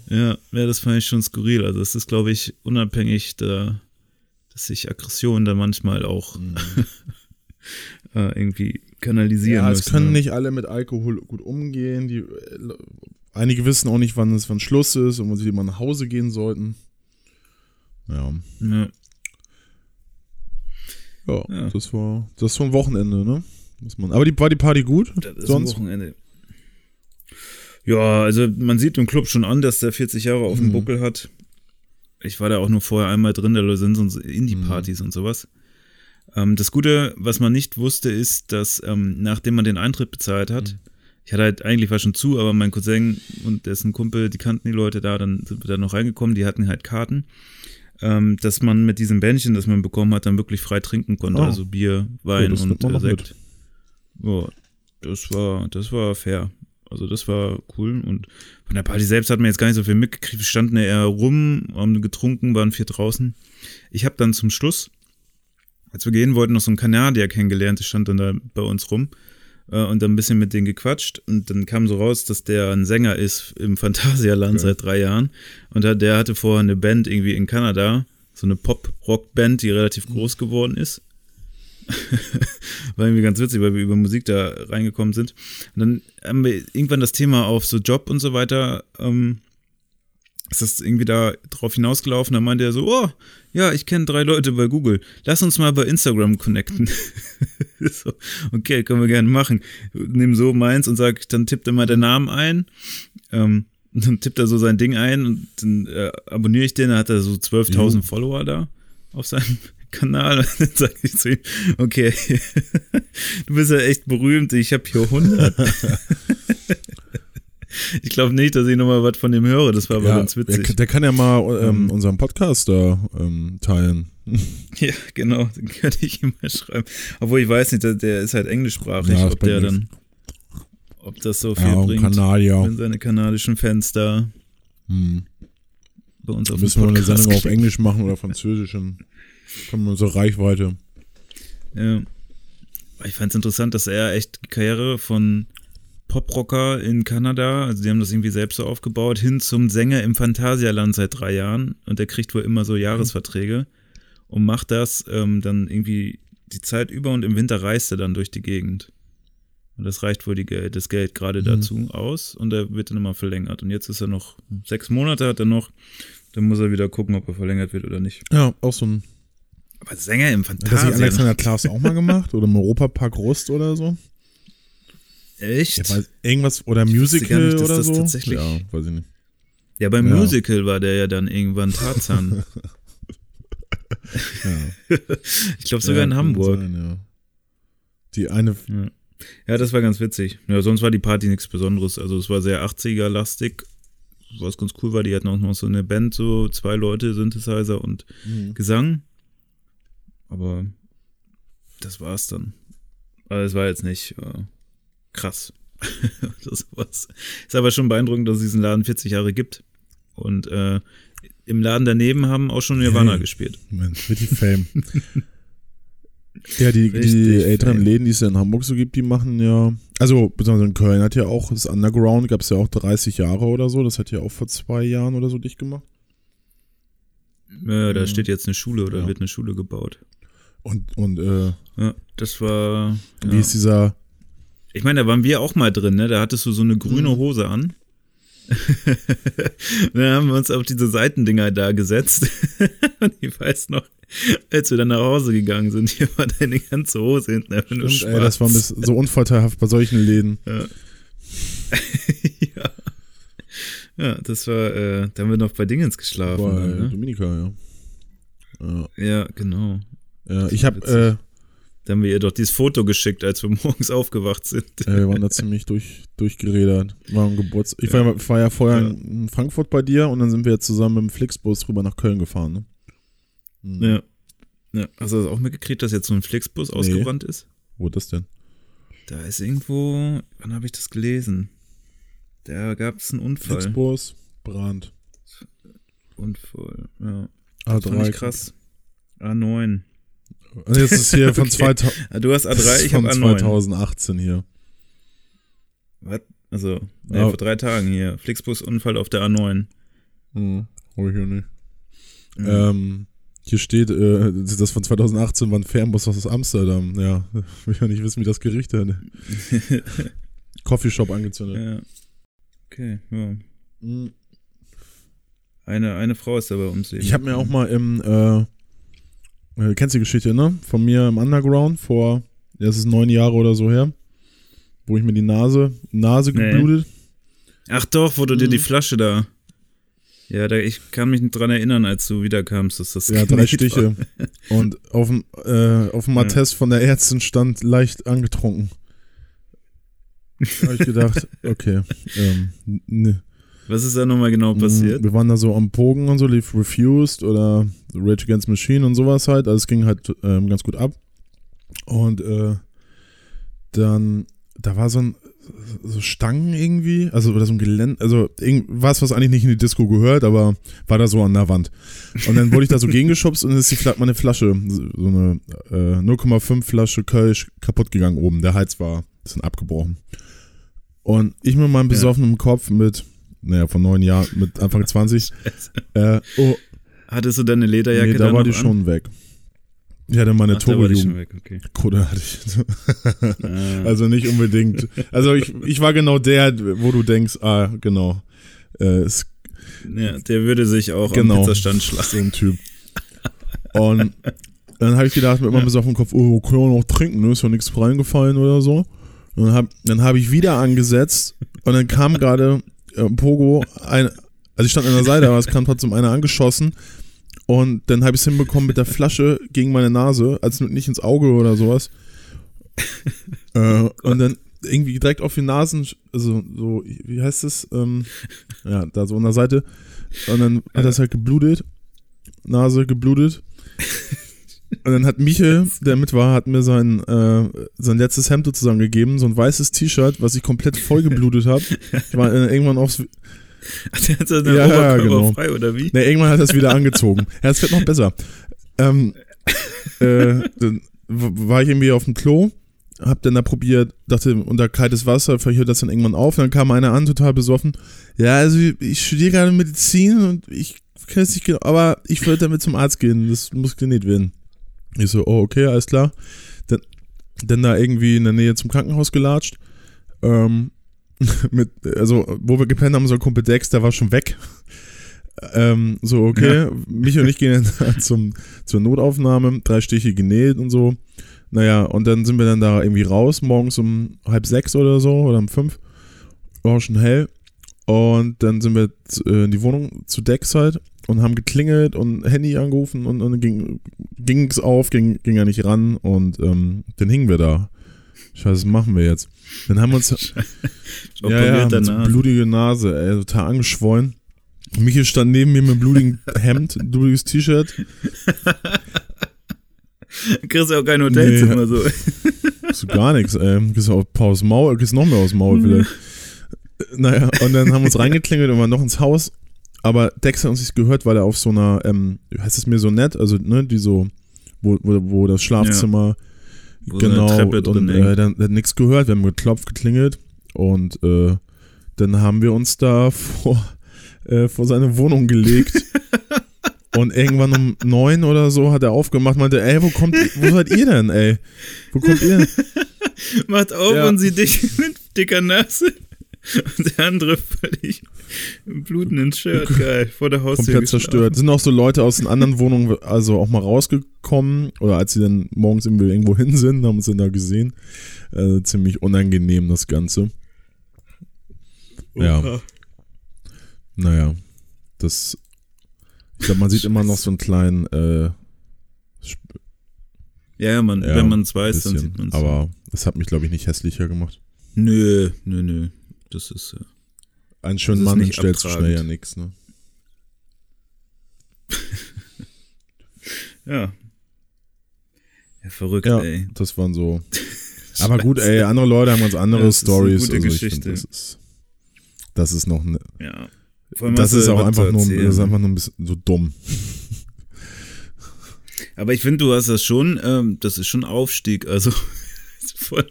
Ja, ja, das fand ich schon skurril. Also es ist, glaube ich, unabhängig, da, dass sich Aggressionen da manchmal auch äh, irgendwie kanalisieren Ja, es müssen. können ne? nicht alle mit Alkohol gut umgehen. Die, äh, einige wissen auch nicht, wann es wann Schluss ist und wann sie mal nach Hause gehen sollten. Ja. Ja, Ja, Ja. das war das war ein Wochenende, ne? Muss man. Aber die, war die Party gut? das Sonst? Wochenende. Ja, also man sieht im Club schon an, dass der 40 Jahre auf dem Mhm. Buckel hat. Ich war da auch nur vorher einmal drin, da sind so Indie-Partys Mhm. und sowas. Ähm, das Gute, was man nicht wusste, ist, dass ähm, nachdem man den Eintritt bezahlt hat, Mhm. ich hatte halt eigentlich war schon zu, aber mein Cousin und dessen Kumpel, die kannten die Leute da, dann sind wir da noch reingekommen, die hatten halt Karten, ähm, dass man mit diesem Bändchen, das man bekommen hat, dann wirklich frei trinken konnte, Oh. also Bier, Wein nimmt und äh, Sekt. Ja, das war, das war fair. Also das war cool und von der Party selbst hat man jetzt gar nicht so viel mitgekriegt. Wir standen eher rum, haben getrunken, waren vier draußen. Ich habe dann zum Schluss, als wir gehen wollten, noch so einen Kanadier kennengelernt. Der stand dann da bei uns rum äh, und dann ein bisschen mit denen gequatscht. Und dann kam so raus, dass der ein Sänger ist im Phantasialand Okay. seit drei Jahren. Und der- der hatte vorher eine Band irgendwie in Kanada, so eine Pop-Rock-Band, die relativ groß geworden ist. War irgendwie ganz witzig, weil wir über Musik da reingekommen sind. Und dann haben wir irgendwann das Thema auf so Job und so weiter, ähm, ist das irgendwie da drauf hinausgelaufen. Da meinte er so, oh, ja, ich kenne drei Leute bei Google. Lass uns mal bei Instagram connecten. so, okay, können wir gerne machen. Nimm so meins und sag, dann tippt er mal den Namen ein. Ähm, und dann tippt er so sein Ding ein und dann äh, abonniere ich den. Dann hat er so 12.000 Jo. Follower da auf seinem Kanal. Und dann sage ich zu ihm, okay, du bist ja echt berühmt. Ich habe hier 100. ich glaube nicht, dass ich nochmal was von dem höre. Das war aber Ja, ganz witzig. der, der kann ja mal ähm, Ähm. unseren Podcast da ähm, teilen. Ja, genau, den könnte ich ihm mal schreiben. Obwohl ich weiß nicht, der, ist halt englischsprachig, Ja, ob der dann, ob das so viel Ja, bringt, Kanadier. wenn seine kanadischen Fans da Hm. bei uns auf Müssen wir eine Sendung auf klicken. Englisch machen oder Französisch? Kommen wir unsere Reichweite. Ja. Ich fand es interessant, dass er echt die Karriere von Poprocker in Kanada, also die haben das irgendwie selbst so aufgebaut, hin zum Sänger im Phantasialand seit drei Jahren und der kriegt wohl immer so Jahresverträge und macht das ähm, dann irgendwie die Zeit über und im Winter reist er dann durch die Gegend. Und das reicht wohl die, Gel- das Geld gerade Mhm. dazu aus und er wird dann immer verlängert. Und jetzt ist er noch, sechs Monate hat er noch, dann muss er wieder gucken, ob er verlängert wird oder nicht. Ja, auch so ein. Aber Sänger im Hat das nicht. Alexander Klaas auch mal gemacht? Oder im Europapark Rust oder so? Echt? Ja, weiß, irgendwas oder Musical nicht, oder so? tatsächlich- Ja, weiß ich nicht. Ja, beim Ja. Musical war der ja dann irgendwann Tarzan. Ja. ich glaube sogar ja, in Hamburg. Sein, ja. Die eine. Ja. ja, das war ganz witzig. Ja, sonst war die Party nichts Besonderes. Also es war sehr 80er-lastig. was ganz cool war, die hatten auch noch so eine Band, so zwei Leute, Synthesizer und Mhm. Gesang. Aber das war's dann. Aber es war jetzt nicht äh, krass. das war's. Ist aber schon beeindruckend, dass es diesen Laden 40 Jahre gibt. Und äh, im Laden daneben haben auch schon Nirvana Hey. gespielt. Mensch, richtig Fame. ja, die, die älteren Fame. Läden, die es ja in Hamburg so gibt, die machen ja, also besonders in Köln hat ja auch, das Underground gab es ja auch 30 Jahre oder so, das hat ja auch vor zwei Jahren oder so dicht gemacht. Ja, da Mhm. steht jetzt eine Schule oder Ja. wird eine Schule gebaut. Und, und äh, Ja, das war. wie Ja. ist dieser, Ich meine, da waren wir auch mal drin, ne? Da hattest du so eine grüne Mhm. Hose an. dann haben wir uns auf diese Seitendinger da gesetzt. Und ich weiß noch, als wir dann nach Hause gegangen sind, hier war deine ganze Hose hinten einfach nur stimmt, schwarz. ey, das war ein bisschen so unvorteilhaft bei solchen Läden. ja. ja. Ja, das war, äh, da haben wir noch bei Dingens geschlafen. Bei Dann, ne? Dominika, ja. Ja, Ja, genau. Ja ich habe, äh, Da haben wir ihr doch dieses Foto geschickt, als wir morgens aufgewacht sind. äh, wir waren da ziemlich durch, durchgerädert. War am Geburtstag. Ich war, ja- war ja vorher Ja. in Frankfurt bei dir und dann sind wir zusammen mit dem Flixbus rüber nach Köln gefahren. Ne? Mhm. Ja. ja. Hast du das auch mitgekriegt, dass jetzt so ein Flixbus ausgebrannt ist? Wo das denn? Da ist irgendwo, wann habe ich das gelesen? Da gab es einen Unfall. Flixbus, Brand. Unfall, ja. Das fand A3. ich krass. A9. Also jetzt ist hier von, Okay. 2000, Ah, Du hast das A3, ist ich habe A9. 2018 hier. Was? Also, nee, Ja. vor drei Tagen hier. Flixbus-Unfall auf der A9. Mhm. Hol ich hier nicht. Mhm. Ähm, hier steht, äh, das von 2018 war ein Fernbus aus Amsterdam. Ja, will ja nicht wissen, wie das Gericht hat. Coffeeshop angezündet. ja. Okay, ja. Mhm. Eine, eine Frau ist dabei ums Leben. Ich habe mir auch mal im, äh, äh, kennst du die Geschichte, ne? Von mir im Underground vor, ja, das ist neun Jahre oder so her, wo ich mir die Nase, Nase Nee. geblutet. Ach doch, wo du dir die Mhm. Flasche da. Ja, da, ich kann mich nicht dran erinnern, als du wiederkamst, dass das Ja, drei Stiche. Und auf dem, äh, auf dem Ja. Attest von der Ärztin stand leicht angetrunken. Da habe ich gedacht, okay, ähm, ne. Was ist da nochmal genau passiert? Wir waren da so am Pogen und so, lief Refused oder Rage Against Machine und sowas halt. Also es ging halt ähm, ganz gut ab. Und äh, dann, da war so ein so Stangen irgendwie, also oder so ein Gelände, also irgendwas, was eigentlich nicht in die Disco gehört, aber war da so an der Wand. Und dann wurde ich da so gegengeschubst und dann ist die meine Flasche, so eine äh, 0,5 Flasche Kölsch kaputt gegangen oben. Der Hals war ein bisschen abgebrochen. Und ich mit meinem Ja. besoffenen Kopf mit, naja, von neun Jahren, mit Anfang 20, äh, oh, Hattest du deine Lederjacke nee, da war die an? schon weg. Ich hatte meine Turbo-Jugend. weg, okay. Hatte ich. Ah. Also nicht unbedingt. Also ich, ich war genau der, wo du denkst, ah, genau. Äh, ist ja, der würde sich auch Genau. am Pizzastand schlagen. so ein Typ. Und dann habe ich gedacht, mit meinem Ja. besoffenen Kopf, oh, können wir noch trinken, ne? Ist ja nichts reingefallen oder so. Und dann habe dann hab ich wieder angesetzt und dann kam gerade äh, Pogo, ein, also ich stand an der Seite, aber es kam trotzdem einer angeschossen. Und dann habe ich es hinbekommen mit der Flasche gegen meine Nase, also nicht ins Auge oder sowas. äh, und dann irgendwie direkt auf die Nasen, also so, wie heißt das? Ähm, ja, da so an der Seite. Und dann hat das halt geblutet. Nase geblutet. Und dann hat Michel, der mit war, hat mir sein, äh, sein letztes Hemd sozusagen gegeben, so ein weißes T-Shirt, was ich komplett voll geblutet habe. Ich war äh, irgendwann aufs, Der hat seine Ja, ja, Oberkörper genau. frei, oder wie? Ne, irgendwann hat er es wieder angezogen. Ja, es wird noch besser. Ähm, äh, dann war ich irgendwie auf dem Klo, hab dann da probiert, dachte, unter kaltes Wasser, vielleicht hört das dann irgendwann auf. Und dann kam einer an, total besoffen. Ja, also ich studiere gerade Medizin und ich kann es nicht genau, aber ich würde damit zum Arzt gehen, das muss genäht werden. Ich so, oh, okay, alles klar. Dann, dann da irgendwie in der Nähe zum Krankenhaus gelatscht. Ähm, mit, also, wo wir gepennt haben, so ein Kumpel Dex, der war schon weg. Ähm, so, okay, mich und ich gehen dann zum, zur Notaufnahme, drei Stiche genäht und so. Naja, und dann sind wir dann da irgendwie raus, morgens um halb sechs oder so, oder um fünf. War schon hell. Und dann sind wir äh, in die Wohnung zu Dex halt und haben geklingelt und Handy angerufen und, und dann ging es auf, ging, ging er nicht ran und ähm, dann hingen wir da. Scheiße, was machen wir jetzt? Dann haben wir uns ja, ja, danach. blutige Nase, ey, total angeschwollen. Michael stand neben mir mit blutigem Hemd, blutiges T-Shirt. Kriegst ja auch kein Hotelzimmer nee. so. So gar nichts, ey. Kriegst auch ein paar aus Maul, kriegst noch mehr aus dem Maul mhm. vielleicht. Naja, und dann haben wir uns reingeklingelt und waren noch ins Haus. Aber Dex hat uns nicht gehört, weil er auf so einer, ähm, heißt es mir so nett, also, ne, die so, wo, wo, wo das Schlafzimmer, ja. genau, und äh, dann hat nichts gehört, wir haben geklopft, geklingelt und äh, dann haben wir uns da vor, äh, vor seine Wohnung gelegt. und irgendwann um neun oder so hat er aufgemacht, meinte, ey, wo kommt, wo seid ihr denn, ey? Wo kommt ihr denn? Macht auf ja. und sie dich mit dicker Nase. Und der andere völlig im blutenden Shirt, geil, vor der Haustür. Komplett zerstört. Sind auch so Leute aus den anderen Wohnungen also auch mal rausgekommen oder als sie dann morgens irgendwo hin sind, haben sie da gesehen. Äh, ziemlich unangenehm das Ganze. Ja. Naja, das. Ich glaube, man sieht immer noch so einen kleinen. Äh, ja, man, ja, wenn man es weiß, bisschen, dann sieht man es. Aber das hat mich, glaube ich, nicht hässlicher gemacht. Nö, nö, nö. Das ist. Äh, Ein schöner Mann stellt so schnell ja nichts, ne? ja. Ja, verrückt, ja, ey. Das waren so. Aber gut, ey, andere Leute haben ganz andere ja, Stories. Gute also Geschichte. Find, das ist das ist noch. Ne, ja. Das ist auch einfach nur, das ist einfach nur ein bisschen so dumm. Aber ich finde, du hast das schon, ähm, das ist schon Aufstieg. Also von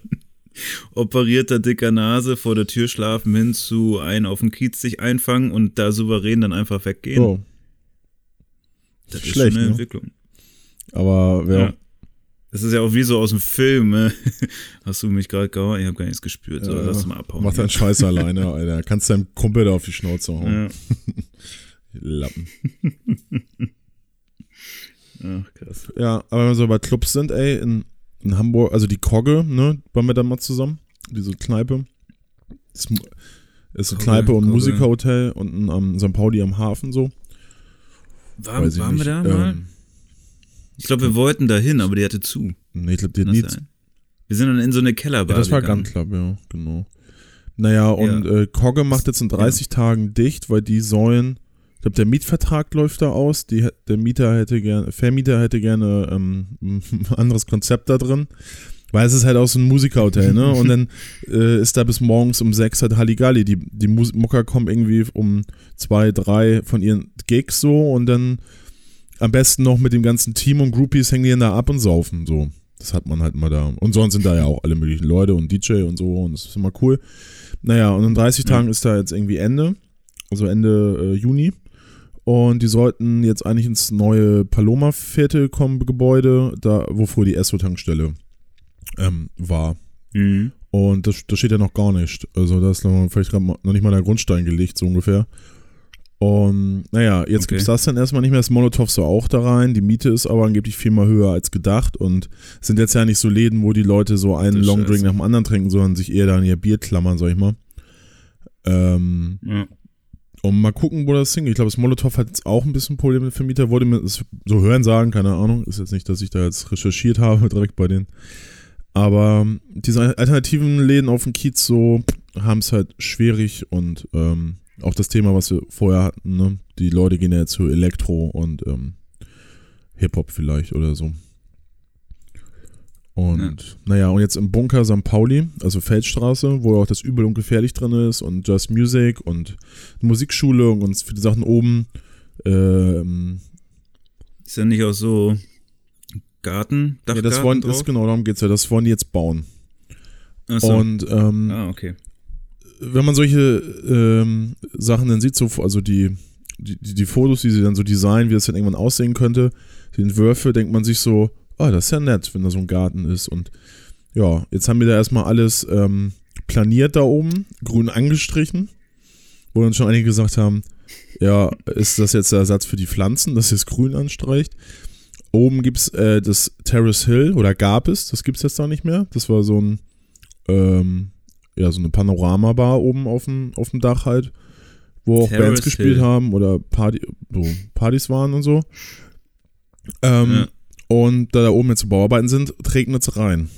operierter dicker Nase vor der Tür schlafen hin zu ein auf den Kiez sich einfangen und da souverän dann einfach weggehen. Oh. Das ist Schlecht, schon eine ne? Entwicklung. Aber ja. ja. Das ist ja auch wie so aus dem Film. Ne? Hast du mich gerade gehauen? Ich habe gar nichts gespürt. So, ja, lass mal abhauen. Mach deinen Scheiß alleine, Alter. Kannst deinem Kumpel da auf die Schnauze hauen. Ja. Lappen. Ach, krass. Ja, aber wenn wir so bei Clubs sind, ey, in, in Hamburg, also die Kogge, ne, waren wir da mal zusammen. Diese Kneipe. Das ist eine Kogge, Kneipe und Kogge. Musikerhotel unten am St. Pauli am Hafen so. War, waren wir da mal? Ähm, ich glaube, wir wollten da hin, aber die hatte zu. Nee, ich glaube, die hat nie. Wir sind dann in so eine Kellerbar. Ja, das war Gun Club, ja, genau. Naja, und ja. äh, Kogge macht jetzt in 30 ja. Tagen dicht, weil die sollen, ich glaube, der Mietvertrag läuft da aus. Die, der Mieter hätte gerne, Vermieter hätte gerne ähm, ein anderes Konzept da drin. Weil es ist halt auch so ein Musikerhotel, ne? Und dann äh, ist da bis morgens um sechs halt Halligalli. Die, die Mucker kommen irgendwie um zwei, drei von ihren Gigs so und dann am besten noch mit dem ganzen Team und Groupies hängen die da ab und saufen. So. Das hat man halt mal da. Und sonst sind da ja auch alle möglichen Leute und DJ und so. Und das ist immer cool. Naja, und in 30 ja. Tagen ist da jetzt irgendwie Ende. Also Ende äh, Juni. Und die sollten jetzt eigentlich ins neue Paloma-Viertel kommen, Gebäude, da, wo früher die Esso-Tankstelle ähm, war. Mhm. Und das, das steht ja noch gar nicht. Also da ist noch, vielleicht noch nicht mal der Grundstein gelegt, so ungefähr. Und naja, jetzt okay. gibt es das dann erstmal nicht mehr. Das Molotow so auch da rein. Die Miete ist aber angeblich viermal höher als gedacht. Und es sind jetzt ja nicht so Läden, wo die Leute so einen Longdrink nach dem anderen trinken, sondern sich eher da an ihr Bier klammern, sag ich mal. Ähm, ja. Und mal gucken, wo das hingeht. Ich glaube, das Molotow hat jetzt auch ein bisschen Probleme mit Vermieter. Wurde mir so hören sagen, keine Ahnung. Ist jetzt nicht, dass ich da jetzt recherchiert habe direkt bei denen. Aber diese alternativen Läden auf dem Kiez so haben es halt schwierig und ähm, auch das Thema, was wir vorher hatten, ne? Die Leute gehen ja zu Elektro und ähm, Hip-Hop vielleicht oder so. Und ja. naja, und jetzt im Bunker St. Pauli, also Feldstraße, wo auch das Übel und Gefährlich drin ist und Just Music und Musikschule und viele Sachen oben. Ähm, ist ja nicht auch so Garten, Dachgarten Ja, das wollen, das, genau, darum geht es ja. Das wollen die jetzt bauen. Ach so. Und ähm, ah, okay wenn man solche ähm, Sachen dann sieht, so, also die, die, die Fotos, die sie dann so designen, wie das dann irgendwann aussehen könnte, die Entwürfe, denkt man sich so, oh, das ist ja nett, wenn da so ein Garten ist. Und ja, jetzt haben wir da erstmal alles ähm, planiert da oben, grün angestrichen, wo dann schon einige gesagt haben, ja, ist das jetzt der Ersatz für die Pflanzen, dass jetzt grün anstreicht? Oben gibt es äh, das Terrace Hill, oder gab es, das gibt es jetzt da nicht mehr. Das war so ein, ähm, ja, so eine Panoramabar oben auf dem, auf dem Dach halt, wo auch Terrace Bands gespielt Hill. haben oder Party, so Partys waren und so. Ähm, ja. Und da da oben jetzt Bauarbeiten sind, regnet es rein.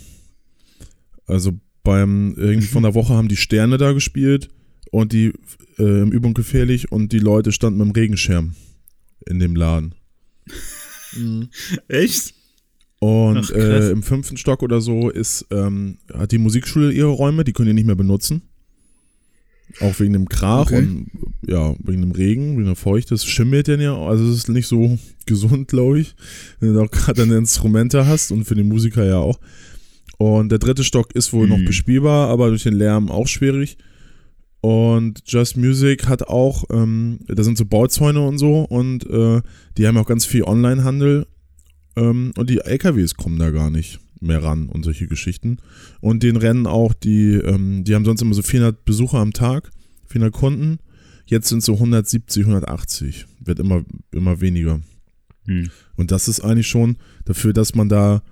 Also beim, irgendwie von der Woche haben die Sterne da gespielt und die äh, Übung gefährlich und die Leute standen mit dem Regenschirm in dem Laden. Mhm. Echt? Und Ach, äh, im fünften Stock oder so ist, ähm, hat die Musikschule ihre Räume, die können die nicht mehr benutzen. Auch wegen dem Krach okay. und ja, wegen dem Regen, wegen der Feuchte. Es schimmelt denn ja, also es ist nicht so gesund, glaube ich, wenn du auch gerade deine Instrumente hast und für den Musiker ja auch. Und der dritte Stock ist wohl mhm. noch bespielbar, aber durch den Lärm auch schwierig. Und Just Music hat auch, ähm, da sind so Bauzäune und so und äh, die haben auch ganz viel Onlinehandel ähm, und die LKWs kommen da gar nicht mehr ran und solche Geschichten. Und den rennen auch die, ähm, die haben sonst immer so 400 Besucher am Tag, 400 Kunden. Jetzt sind so 170, 180. Wird immer, immer weniger. Hm. Und das ist eigentlich schon dafür, dass man da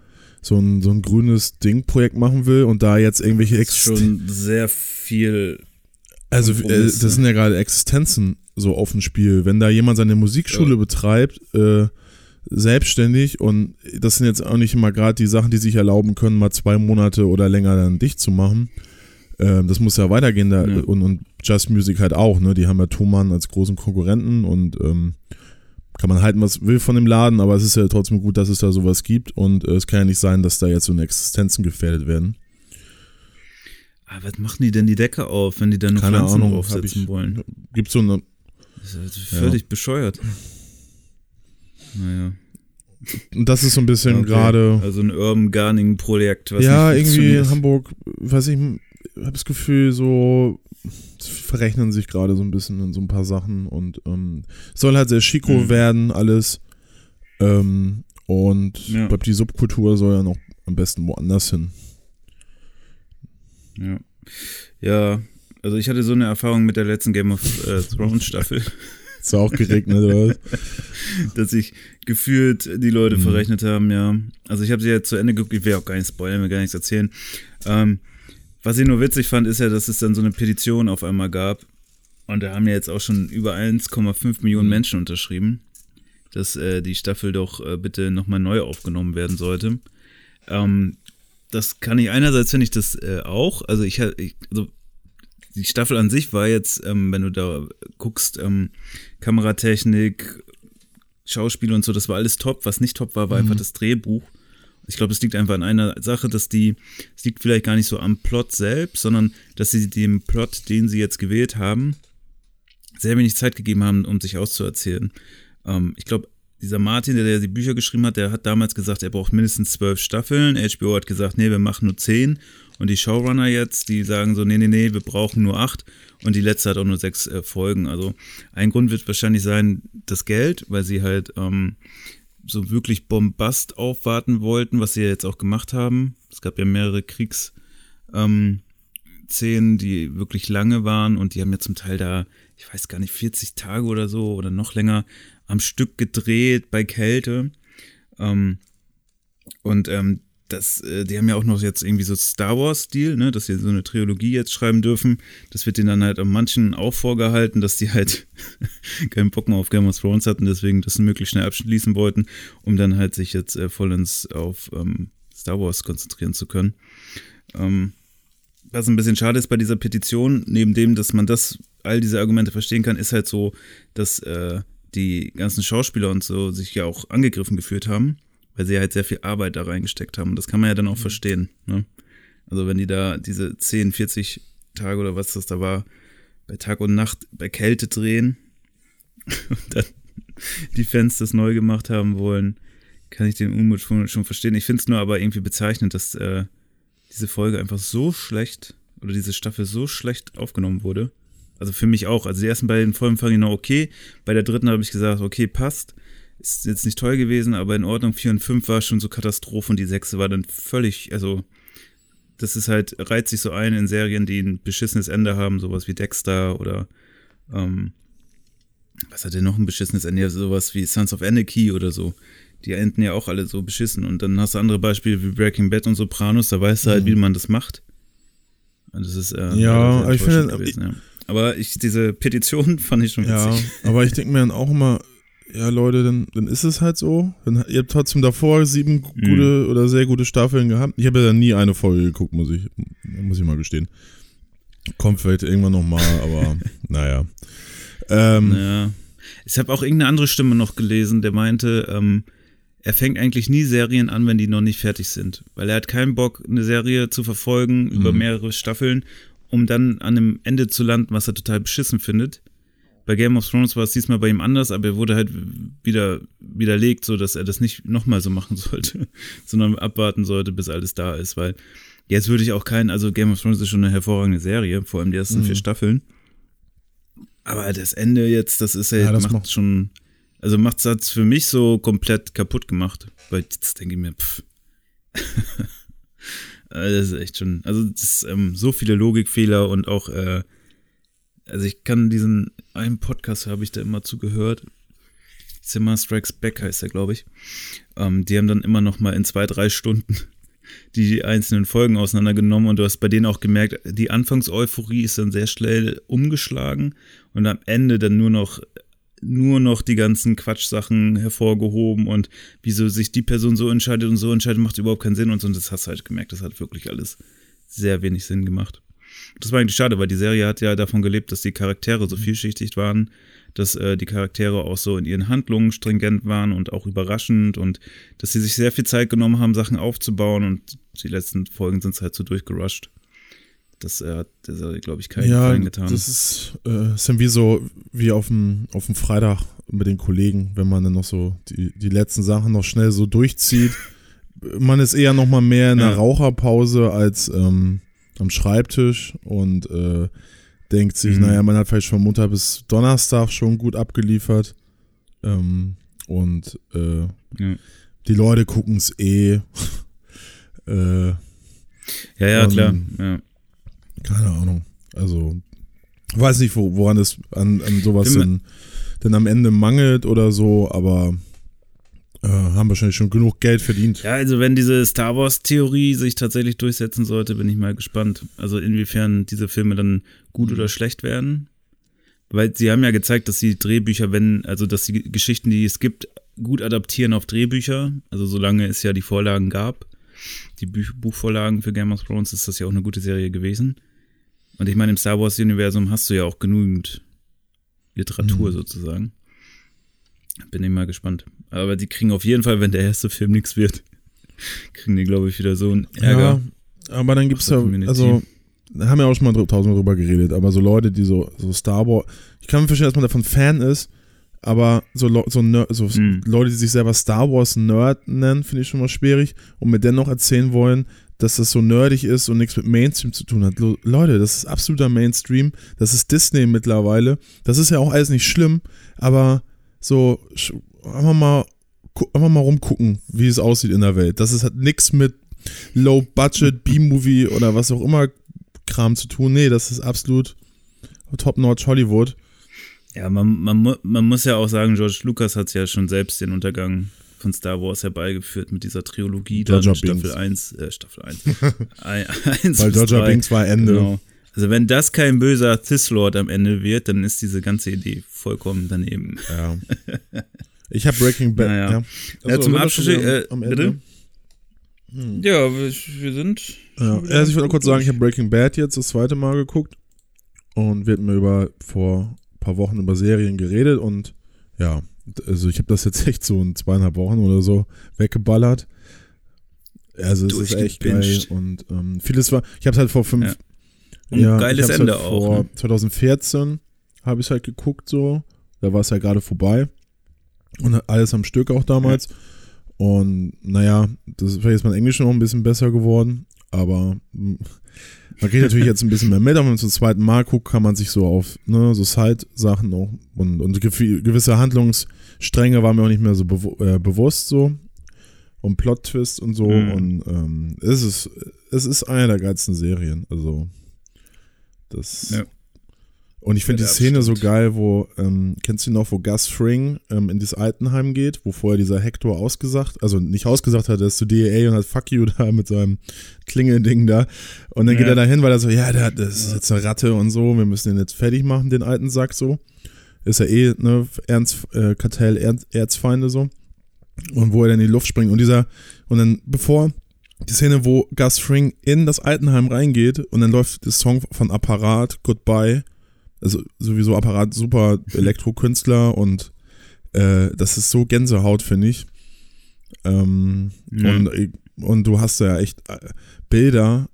so ein, so ein grünes Ding-Projekt machen will und da jetzt irgendwelche Ex schon sehr viel also äh, das sind ja gerade Existenzen so auf dem Spiel. Wenn da jemand seine Musikschule ja. betreibt, äh, selbstständig und das sind jetzt auch nicht immer gerade die Sachen, die sich erlauben können, mal zwei Monate oder länger dann dicht zu machen. Äh, das muss ja weitergehen da, ja. Und, und Just Music halt auch, ne? Die haben ja Thomann als großen Konkurrenten und ähm, kann man halten, was will von dem Laden, aber es ist ja trotzdem gut, dass es da sowas gibt und äh, es kann ja nicht sein, dass da jetzt so eine Existenzen gefährdet werden. Aber was machen die denn die Decke auf, wenn die da nur Keine Pflanzen Ahnung, aufsetzen ich, wollen? Gibt so eine. Das ist völlig ja. bescheuert. Naja. Und das ist so ein bisschen okay. gerade. Also ein Urban Gardening Projekt, was Ja, irgendwie in Hamburg, weiß ich, habe das Gefühl, so verrechnen sich gerade so ein bisschen in so ein paar Sachen und ähm, soll halt sehr schiko mhm. werden, alles. Ähm, und ja. ich glaube, die Subkultur soll ja noch am besten woanders hin. Ja. Ja, also ich hatte so eine Erfahrung mit der letzten Game of äh, Thrones Staffel. Ist auch geregnet, oder was? Dass sich gefühlt die Leute mhm. verrechnet haben, ja. Also ich habe sie ja zu Ende geguckt, ich will auch gar nicht spoilern, mir gar nichts erzählen. Ähm, was ich nur witzig fand, ist ja, dass es dann so eine Petition auf einmal gab. Und da haben ja jetzt auch schon über 1,5 Millionen mhm. Menschen unterschrieben, dass äh, die Staffel doch äh, bitte nochmal neu aufgenommen werden sollte. Ähm, das kann ich einerseits finde ich das äh, auch. Also ich, ich, also die Staffel an sich war jetzt, ähm, wenn du da guckst, ähm, Kameratechnik, Schauspiel und so, das war alles top. Was nicht top war, war mhm. einfach das Drehbuch. Ich glaube, es liegt einfach an einer Sache, dass die, es liegt vielleicht gar nicht so am Plot selbst, sondern dass sie dem Plot, den sie jetzt gewählt haben, sehr wenig Zeit gegeben haben, um sich auszuerzählen. Ähm, ich glaube, dieser Martin, der, der die Bücher geschrieben hat, der hat damals gesagt, er braucht mindestens zwölf Staffeln. HBO hat gesagt, nee, wir machen nur zehn. Und die Showrunner jetzt, die sagen so, nee, nee, nee, wir brauchen nur acht. Und die letzte hat auch nur sechs äh, Folgen. Also ein Grund wird wahrscheinlich sein, das Geld, weil sie halt ähm, so wirklich Bombast aufwarten wollten, was sie jetzt auch gemacht haben. Es gab ja mehrere Kriegsszenen, ähm, die wirklich lange waren und die haben ja zum Teil da, ich weiß gar nicht, 40 Tage oder so oder noch länger am Stück gedreht bei Kälte. Ähm, und ähm, das, äh, die haben ja auch noch jetzt irgendwie so Star Wars-Stil, ne, dass sie so eine Trilogie jetzt schreiben dürfen. Das wird denen dann halt an manchen auch vorgehalten, dass die halt keinen Bock mehr auf Game of Thrones hatten, deswegen das möglichst schnell abschließen wollten, um dann halt sich jetzt äh, vollends auf ähm, Star Wars konzentrieren zu können. Ähm, was ein bisschen schade ist bei dieser Petition, neben dem, dass man das, all diese Argumente verstehen kann, ist halt so, dass äh, die ganzen Schauspieler und so sich ja auch angegriffen gefühlt haben, weil sie halt sehr viel Arbeit da reingesteckt haben. Und das kann man ja dann auch mhm. verstehen. Ne? Also wenn die da diese 10, 40 Tage oder was das da war, bei Tag und Nacht bei Kälte drehen und dann die Fans das neu gemacht haben wollen, kann ich den Unmut schon, schon verstehen. Ich finde es nur aber irgendwie bezeichnend, dass äh, diese Folge einfach so schlecht oder diese Staffel so schlecht aufgenommen wurde. Also für mich auch. Also die ersten beiden Folgen fand ich noch okay. Bei der dritten habe ich gesagt, okay, passt. Ist jetzt nicht toll gewesen, aber in Ordnung. Vier und fünf war schon so Katastrophe und die sechste war dann völlig, also das ist halt, reiht sich so ein in Serien, die ein beschissenes Ende haben, sowas wie Dexter oder ähm, was hat denn noch ein beschissenes Ende? Sowas wie Sons of Anarchy oder so. Die enden ja auch alle so beschissen. Und dann hast du andere Beispiele wie Breaking Bad und Sopranos, da weißt du halt, mhm. wie man das macht. Und das ist äh, ja, aber ich finde, gewesen, ja. Aber ich, diese Petition fand ich schon witzig. Ja, aber ich denke mir dann auch immer, ja Leute, dann, dann ist es halt so. Dann, ihr habt trotzdem davor sieben mhm. gute oder sehr gute Staffeln gehabt. Ich habe ja nie eine Folge geguckt, muss ich, muss ich mal gestehen. Kommt vielleicht irgendwann nochmal, aber naja. Ähm, ja. Ich habe auch irgendeine andere Stimme noch gelesen, der meinte, ähm, er fängt eigentlich nie Serien an, wenn die noch nicht fertig sind. Weil er hat keinen Bock, eine Serie zu verfolgen mhm. über mehrere Staffeln, um dann an einem Ende zu landen, was er total beschissen findet. Bei Game of Thrones war es diesmal bei ihm anders, aber er wurde halt wieder widerlegt, so dass er das nicht nochmal so machen sollte, sondern abwarten sollte, bis alles da ist, weil jetzt würde ich auch keinen, also Game of Thrones ist schon eine hervorragende Serie, vor allem die ersten mhm. vier Staffeln. Aber das Ende jetzt, das ist ja, ja das macht, macht schon, also macht es für mich so komplett kaputt gemacht. Weil jetzt denke ich mir, pff. das ist echt schon, also das ähm, so viele Logikfehler und auch, äh, also ich kann diesen einen Podcast habe ich da immer zugehört. Zimmer Strikes Back heißt er, glaube ich. Ähm, die haben dann immer noch mal in zwei, drei Stunden die einzelnen Folgen auseinandergenommen und du hast bei denen auch gemerkt, die Anfangseuphorie ist dann sehr schnell umgeschlagen und am Ende dann nur noch nur noch die ganzen Quatschsachen hervorgehoben und wieso sich die Person so entscheidet und so entscheidet, macht überhaupt keinen Sinn und so. Und das hast du halt gemerkt, das hat wirklich alles sehr wenig Sinn gemacht. Das war eigentlich schade, weil die Serie hat ja davon gelebt, dass die Charaktere so vielschichtig waren, dass äh, die Charaktere auch so in ihren Handlungen stringent waren und auch überraschend und dass sie sich sehr viel Zeit genommen haben, Sachen aufzubauen und die letzten Folgen sind es halt so durchgerusht. Das äh, hat der glaube ich, keinen ja, Gefallen getan. Das ist, äh, ist dann wie so, wie auf dem, auf dem Freitag mit den Kollegen, wenn man dann noch so die, die letzten Sachen noch schnell so durchzieht. man ist eher noch mal mehr in der ja. Raucherpause als ähm, am Schreibtisch und äh, denkt sich, mhm. naja, man hat vielleicht von Montag bis Donnerstag schon gut abgeliefert. Ähm, und äh, ja. die Leute gucken es eh. äh, ja, ja, klar. Ja. Also, weiß nicht, wo, woran es an, an sowas denn, denn am Ende mangelt oder so, aber äh, haben wahrscheinlich schon genug Geld verdient. Ja, also wenn diese Star Wars-Theorie sich tatsächlich durchsetzen sollte, bin ich mal gespannt. Also inwiefern diese Filme dann gut oder schlecht werden. Weil sie haben ja gezeigt, dass die Drehbücher, wenn, also dass die Geschichten, die es gibt, gut adaptieren auf Drehbücher. Also solange es ja die Vorlagen gab, die Buch Buchvorlagen für Game of Thrones, ist das ja auch eine gute Serie gewesen. Und ich meine, im Star Wars-Universum hast du ja auch genügend Literatur mhm. sozusagen. Bin ich mal gespannt. Aber die kriegen auf jeden Fall, wenn der erste Film nichts wird, kriegen die, glaube ich, wieder so einen Ärger. Ja, aber dann gibt es ja, also, da haben wir auch schon mal tausendmal drüber geredet, aber so Leute, die so, so Star Wars, ich kann mir verstehen, dass man davon Fan ist, aber so, so, so mm. Leute, die sich selber Star Wars Nerd nennen, finde ich schon mal schwierig und mir dennoch erzählen wollen, dass das so nerdig ist und nichts mit Mainstream zu tun hat. Leute, das ist absoluter Mainstream, das ist Disney mittlerweile, das ist ja auch alles nicht schlimm, aber so einfach mal, einfach mal rumgucken, wie es aussieht in der Welt. Das ist, hat nichts mit Low-Budget, B-Movie oder was auch immer Kram zu tun. Nee, das ist absolut Top-Notch Hollywood. Ja, man, man, man muss ja auch sagen, George Lucas hat ja schon selbst den Untergang von Star Wars herbeigeführt mit dieser Trilogie. Dodger Staffel 1, äh, Staffel 1. 1 Weil Dodger Binks war Ende. Genau. Also wenn das kein böser Sith Lord am Ende wird, dann ist diese ganze Idee vollkommen daneben. Ja. Ich habe Breaking Bad. Naja. Ja. Also, ja, zum Abschluss. Äh, am Ende? Hm. Ja, wir, wir sind. Ja. Also ich wollte kurz sagen, ich habe Breaking Bad jetzt das zweite Mal geguckt und wir hatten mir über vor ein paar Wochen über Serien geredet und ja, also ich habe das jetzt echt so in zweieinhalb Wochen oder so weggeballert. Also es ist echt geil und ähm, vieles war, ich habe es halt vor fünf, ja. Ja, geiles Ende halt auch. Ne? 2014 habe ich es halt geguckt so, da war es ja gerade vorbei und alles am Stück auch damals. Ja. Und naja, das ist vielleicht mein Englisch noch ein bisschen besser geworden, aber man kriegt natürlich jetzt ein bisschen mehr mit, aber wenn man zum zweiten Mal guckt, kann man sich so auf ne, so Side-Sachen und, und gewisse Handlungsstränge waren mir auch nicht mehr so bewu äh, bewusst so und Plot-Twist und so mhm. und ähm, es ist es ist eine der geilsten Serien, also das ja. Und ich finde die Szene so geil, wo, ähm, kennst du noch, wo Gus Fring ähm, in dieses Altenheim geht, wo vorher dieser Hector ausgesagt, also nicht ausgesagt hat, er ist zu DEA und hat Fuck you da mit seinem Klingelding da. Und dann ja. geht er da hin, weil er so, ja, der, das ist jetzt eine Ratte und so, wir müssen den jetzt fertig machen, den alten Sack so. Ist ja eh, ne, Ernst, äh, Kartell, Erz, Erzfeinde so. Und wo er dann in die Luft springt. Und dieser, und dann, bevor die Szene, wo Gus Fring in das Altenheim reingeht und dann läuft der Song von Apparat, Goodbye. Also sowieso Apparat, super Elektrokünstler und äh, das ist so Gänsehaut, finde ich. Ähm, Ja. und, und du hast ja echt äh, Bilder,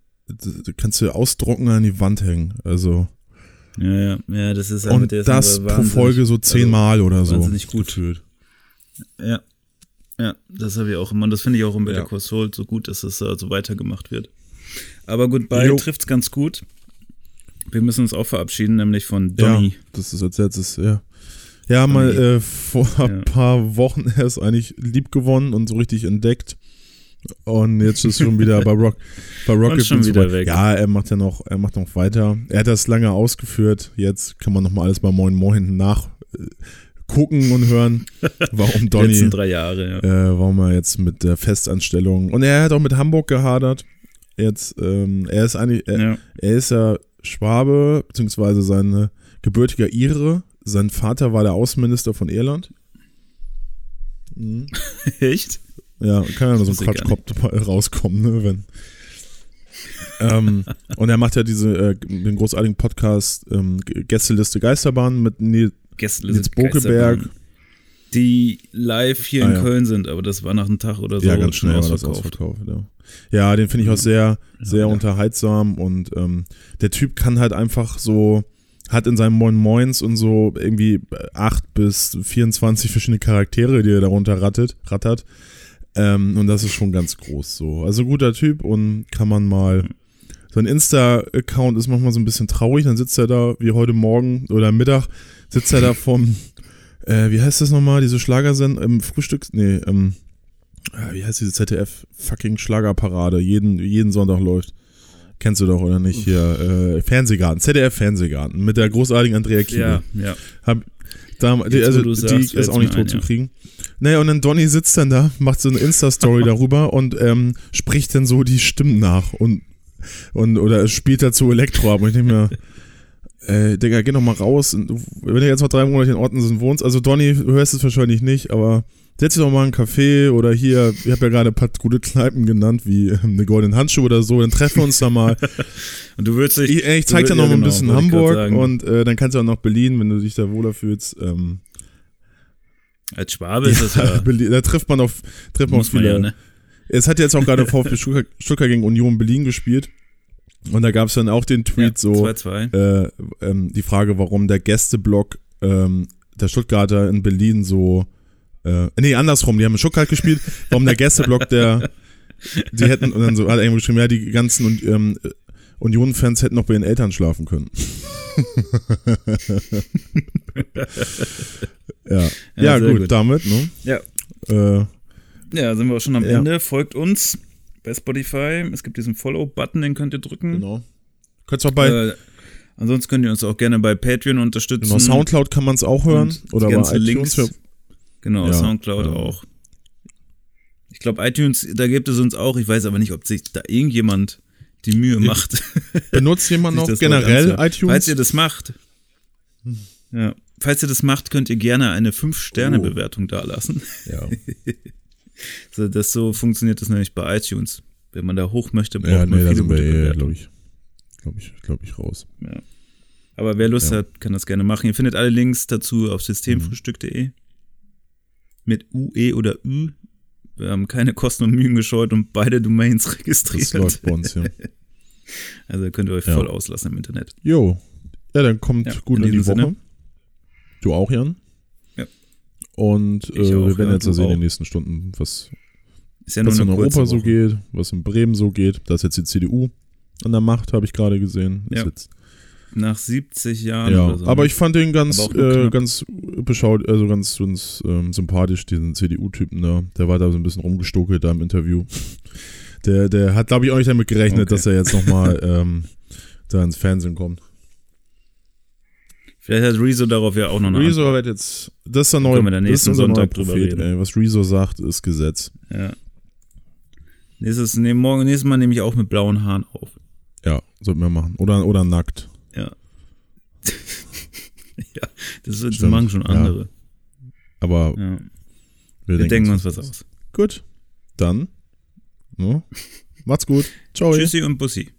kannst du ausdrucken an die Wand hängen. Also Ja, ja, ja, das ist halt und der das pro Folge so zehnmal oder so. wahnsinnig gut. gefühlt. Ja. Ja, das habe ich auch immer. Und das finde ich auch in Better Ja. Call Saul so gut, dass es äh, so weitergemacht wird. Aber Goodbye Jo. trifft's ganz gut. Wir müssen uns auch verabschieden, nämlich von Ja, Donny. das ist als letztes, ja. Ja, mal äh, vor ein Ja. paar Wochen erst eigentlich lieb gewonnen und so richtig entdeckt. Und jetzt ist schon wieder bei Rock, bei Rocket schon wieder vorbei. weg. Ja, er macht ja noch, er macht noch weiter. Er hat das lange ausgeführt. Jetzt kann man noch mal alles bei Moin Moin nach äh, und hören, warum Donny, letzten drei Jahre, ja. äh, warum er jetzt mit der Festanstellung und er hat auch mit Hamburg gehadert. Jetzt, ähm, er ist eigentlich, er, ja. er ist ja Schwabe, beziehungsweise sein gebürtiger Ire. Sein Vater war der Außenminister von Irland. Mhm. Echt? Ja, kann ja nur so ein Quatschkopf rauskommen, ne, wenn. ähm, und er macht ja diese, äh, den großartigen Podcast ähm, Gästeliste Geisterbahn mit Nils, Gästeliste Nils Bokeberg. Die live hier Ah, in ja. Köln sind, aber das war nach einem Tag oder so. Ja, ganz schnell war das ausverkauft. Ja, ja den finde ich auch sehr, sehr Ja. unterhaltsam und ähm, der Typ kann halt einfach so, hat in seinem Moin Moins und so irgendwie 8 bis 24 verschiedene Charaktere, die er darunter rattet, rattert. Ähm, und das ist schon ganz groß so. Also guter Typ und kann man mal. Sein Insta-Account ist manchmal so ein bisschen traurig, dann sitzt er da, wie heute Morgen oder Mittag, sitzt er da vom, äh, wie heißt das nochmal, diese Schlagersendung, im Frühstücks, nee, ähm, äh, wie heißt diese ZDF fucking Schlagerparade, jeden, jeden Sonntag läuft. Kennst du doch, oder nicht? Hier, äh, Fernsehgarten, ZDF Fernsehgarten mit der großartigen Andrea Kiel. Ja, ja. Da, die, also, du die sagst, ist auch nicht mir ein, tot zu ja. kriegen. Naja, und dann Donny sitzt dann da, macht so eine Insta-Story darüber und ähm, spricht dann so die Stimmen nach und, und oder spielt dazu Elektro ab. Und ich denke mir, äh, Digga, geh noch mal raus. Und wenn du jetzt noch drei Monate in Ottensen wohnst, also Donny, du hörst es wahrscheinlich nicht, aber setz dich doch mal in einen Café oder hier, ich habe ja gerade ein paar gute Kneipen genannt, wie ähm, eine Goldene Handschuhe oder so, dann treffen wir uns da mal. Und du würdest dich. Ich, ich zeig dir noch ja, mal ein genau, bisschen Hamburg und äh, dann kannst du auch noch Berlin, wenn du dich da wohler fühlst. Ähm, Als Schwabe ist das ja, da trifft man auf, trifft man auf Muss man viele. ja, ne? Es hat jetzt auch gerade VfB Stuttgart, Stuttgart gegen Union Berlin gespielt. Und da gab es dann auch den Tweet so, 2-2. äh, ähm, die Frage, warum der Gästeblock ähm, der Stuttgarter in Berlin so, äh, nee, andersrum, die haben Stuttgart gespielt, warum der Gästeblock der, die hätten, und dann so, hat er irgendwo geschrieben, ja, die ganzen und, ähm, Union-Fans hätten noch bei ihren Eltern schlafen können. ja, ja, Ja, gut, gut. damit, ne? Ja. Äh, Ja, sind wir auch schon am Ja. Ende. Folgt uns bei Spotify. Es gibt diesen Follow-Button, den könnt ihr drücken. genau. Könntest auch bei Äh, ansonsten könnt ihr uns auch gerne bei Patreon unterstützen. genau, Soundcloud kann man es auch hören. Und Oder die bei ganzen iTunes. Links. Genau, Ja, Soundcloud ja. auch. Ich glaube, iTunes, da gibt es uns auch. Ich weiß aber nicht, ob sich da irgendjemand die Mühe macht. Benutzt jemand noch generell iTunes? Falls ihr das macht, ja, falls ihr das macht, könnt ihr gerne eine 5-Sterne-Bewertung dalassen. ja. So, das so funktioniert das nämlich bei iTunes. Wenn man da hoch möchte, braucht ja, man nee, da viele gute Bewertungen. glaube ich, glaube ich, glaube ich, raus. Ja. Aber wer Lust Ja. hat, kann das gerne machen. Ihr findet alle Links dazu auf systemfrühstück.de. Mit UE oder Ü. Wir haben keine Kosten und Mühen gescheut und beide Domains Das registriert. läuft bei uns, ja. Also könnt ihr euch Ja. voll auslassen im Internet. Jo. Ja, dann kommt Ja, gut in in, die Woche. Sinne. Du auch, Jan? Ja. Und äh, auch, wir werden jetzt ja sehen in den nächsten Stunden, was, ja was in Europa so Woche. geht, was in Bremen so geht. Da ist jetzt die CDU an der Macht, habe ich gerade gesehen. Ist Ja. jetzt, Nach 70 Jahren ja, oder so. aber ich fand den ganz, äh, ganz beschaut, also ganz, ganz ähm, sympathisch, diesen CDU-Typen da. Der war da so ein bisschen rumgestokelt da im Interview. Der, der hat, glaube ich, auch nicht damit gerechnet, Okay. dass er jetzt nochmal ähm, da ins Fernsehen kommt. Vielleicht hat Rezo darauf ja auch noch eine Rezo wird jetzt, das ist der neue, dann das ist Sonntag drüber Prophet, reden. ey. Was Rezo sagt, ist Gesetz. Ja. Nächstes, nee, morgen, nächstes Mal nehme ich auch mit blauen Haaren auf. Ja, sollten wir machen. Oder, oder nackt. Ja. ja, das, das machen schon Ja. andere. Aber Ja. wir, Wir denken uns was aus. Gut, dann. Ne? Macht's gut. Ciao. Tschüssi und Bussi.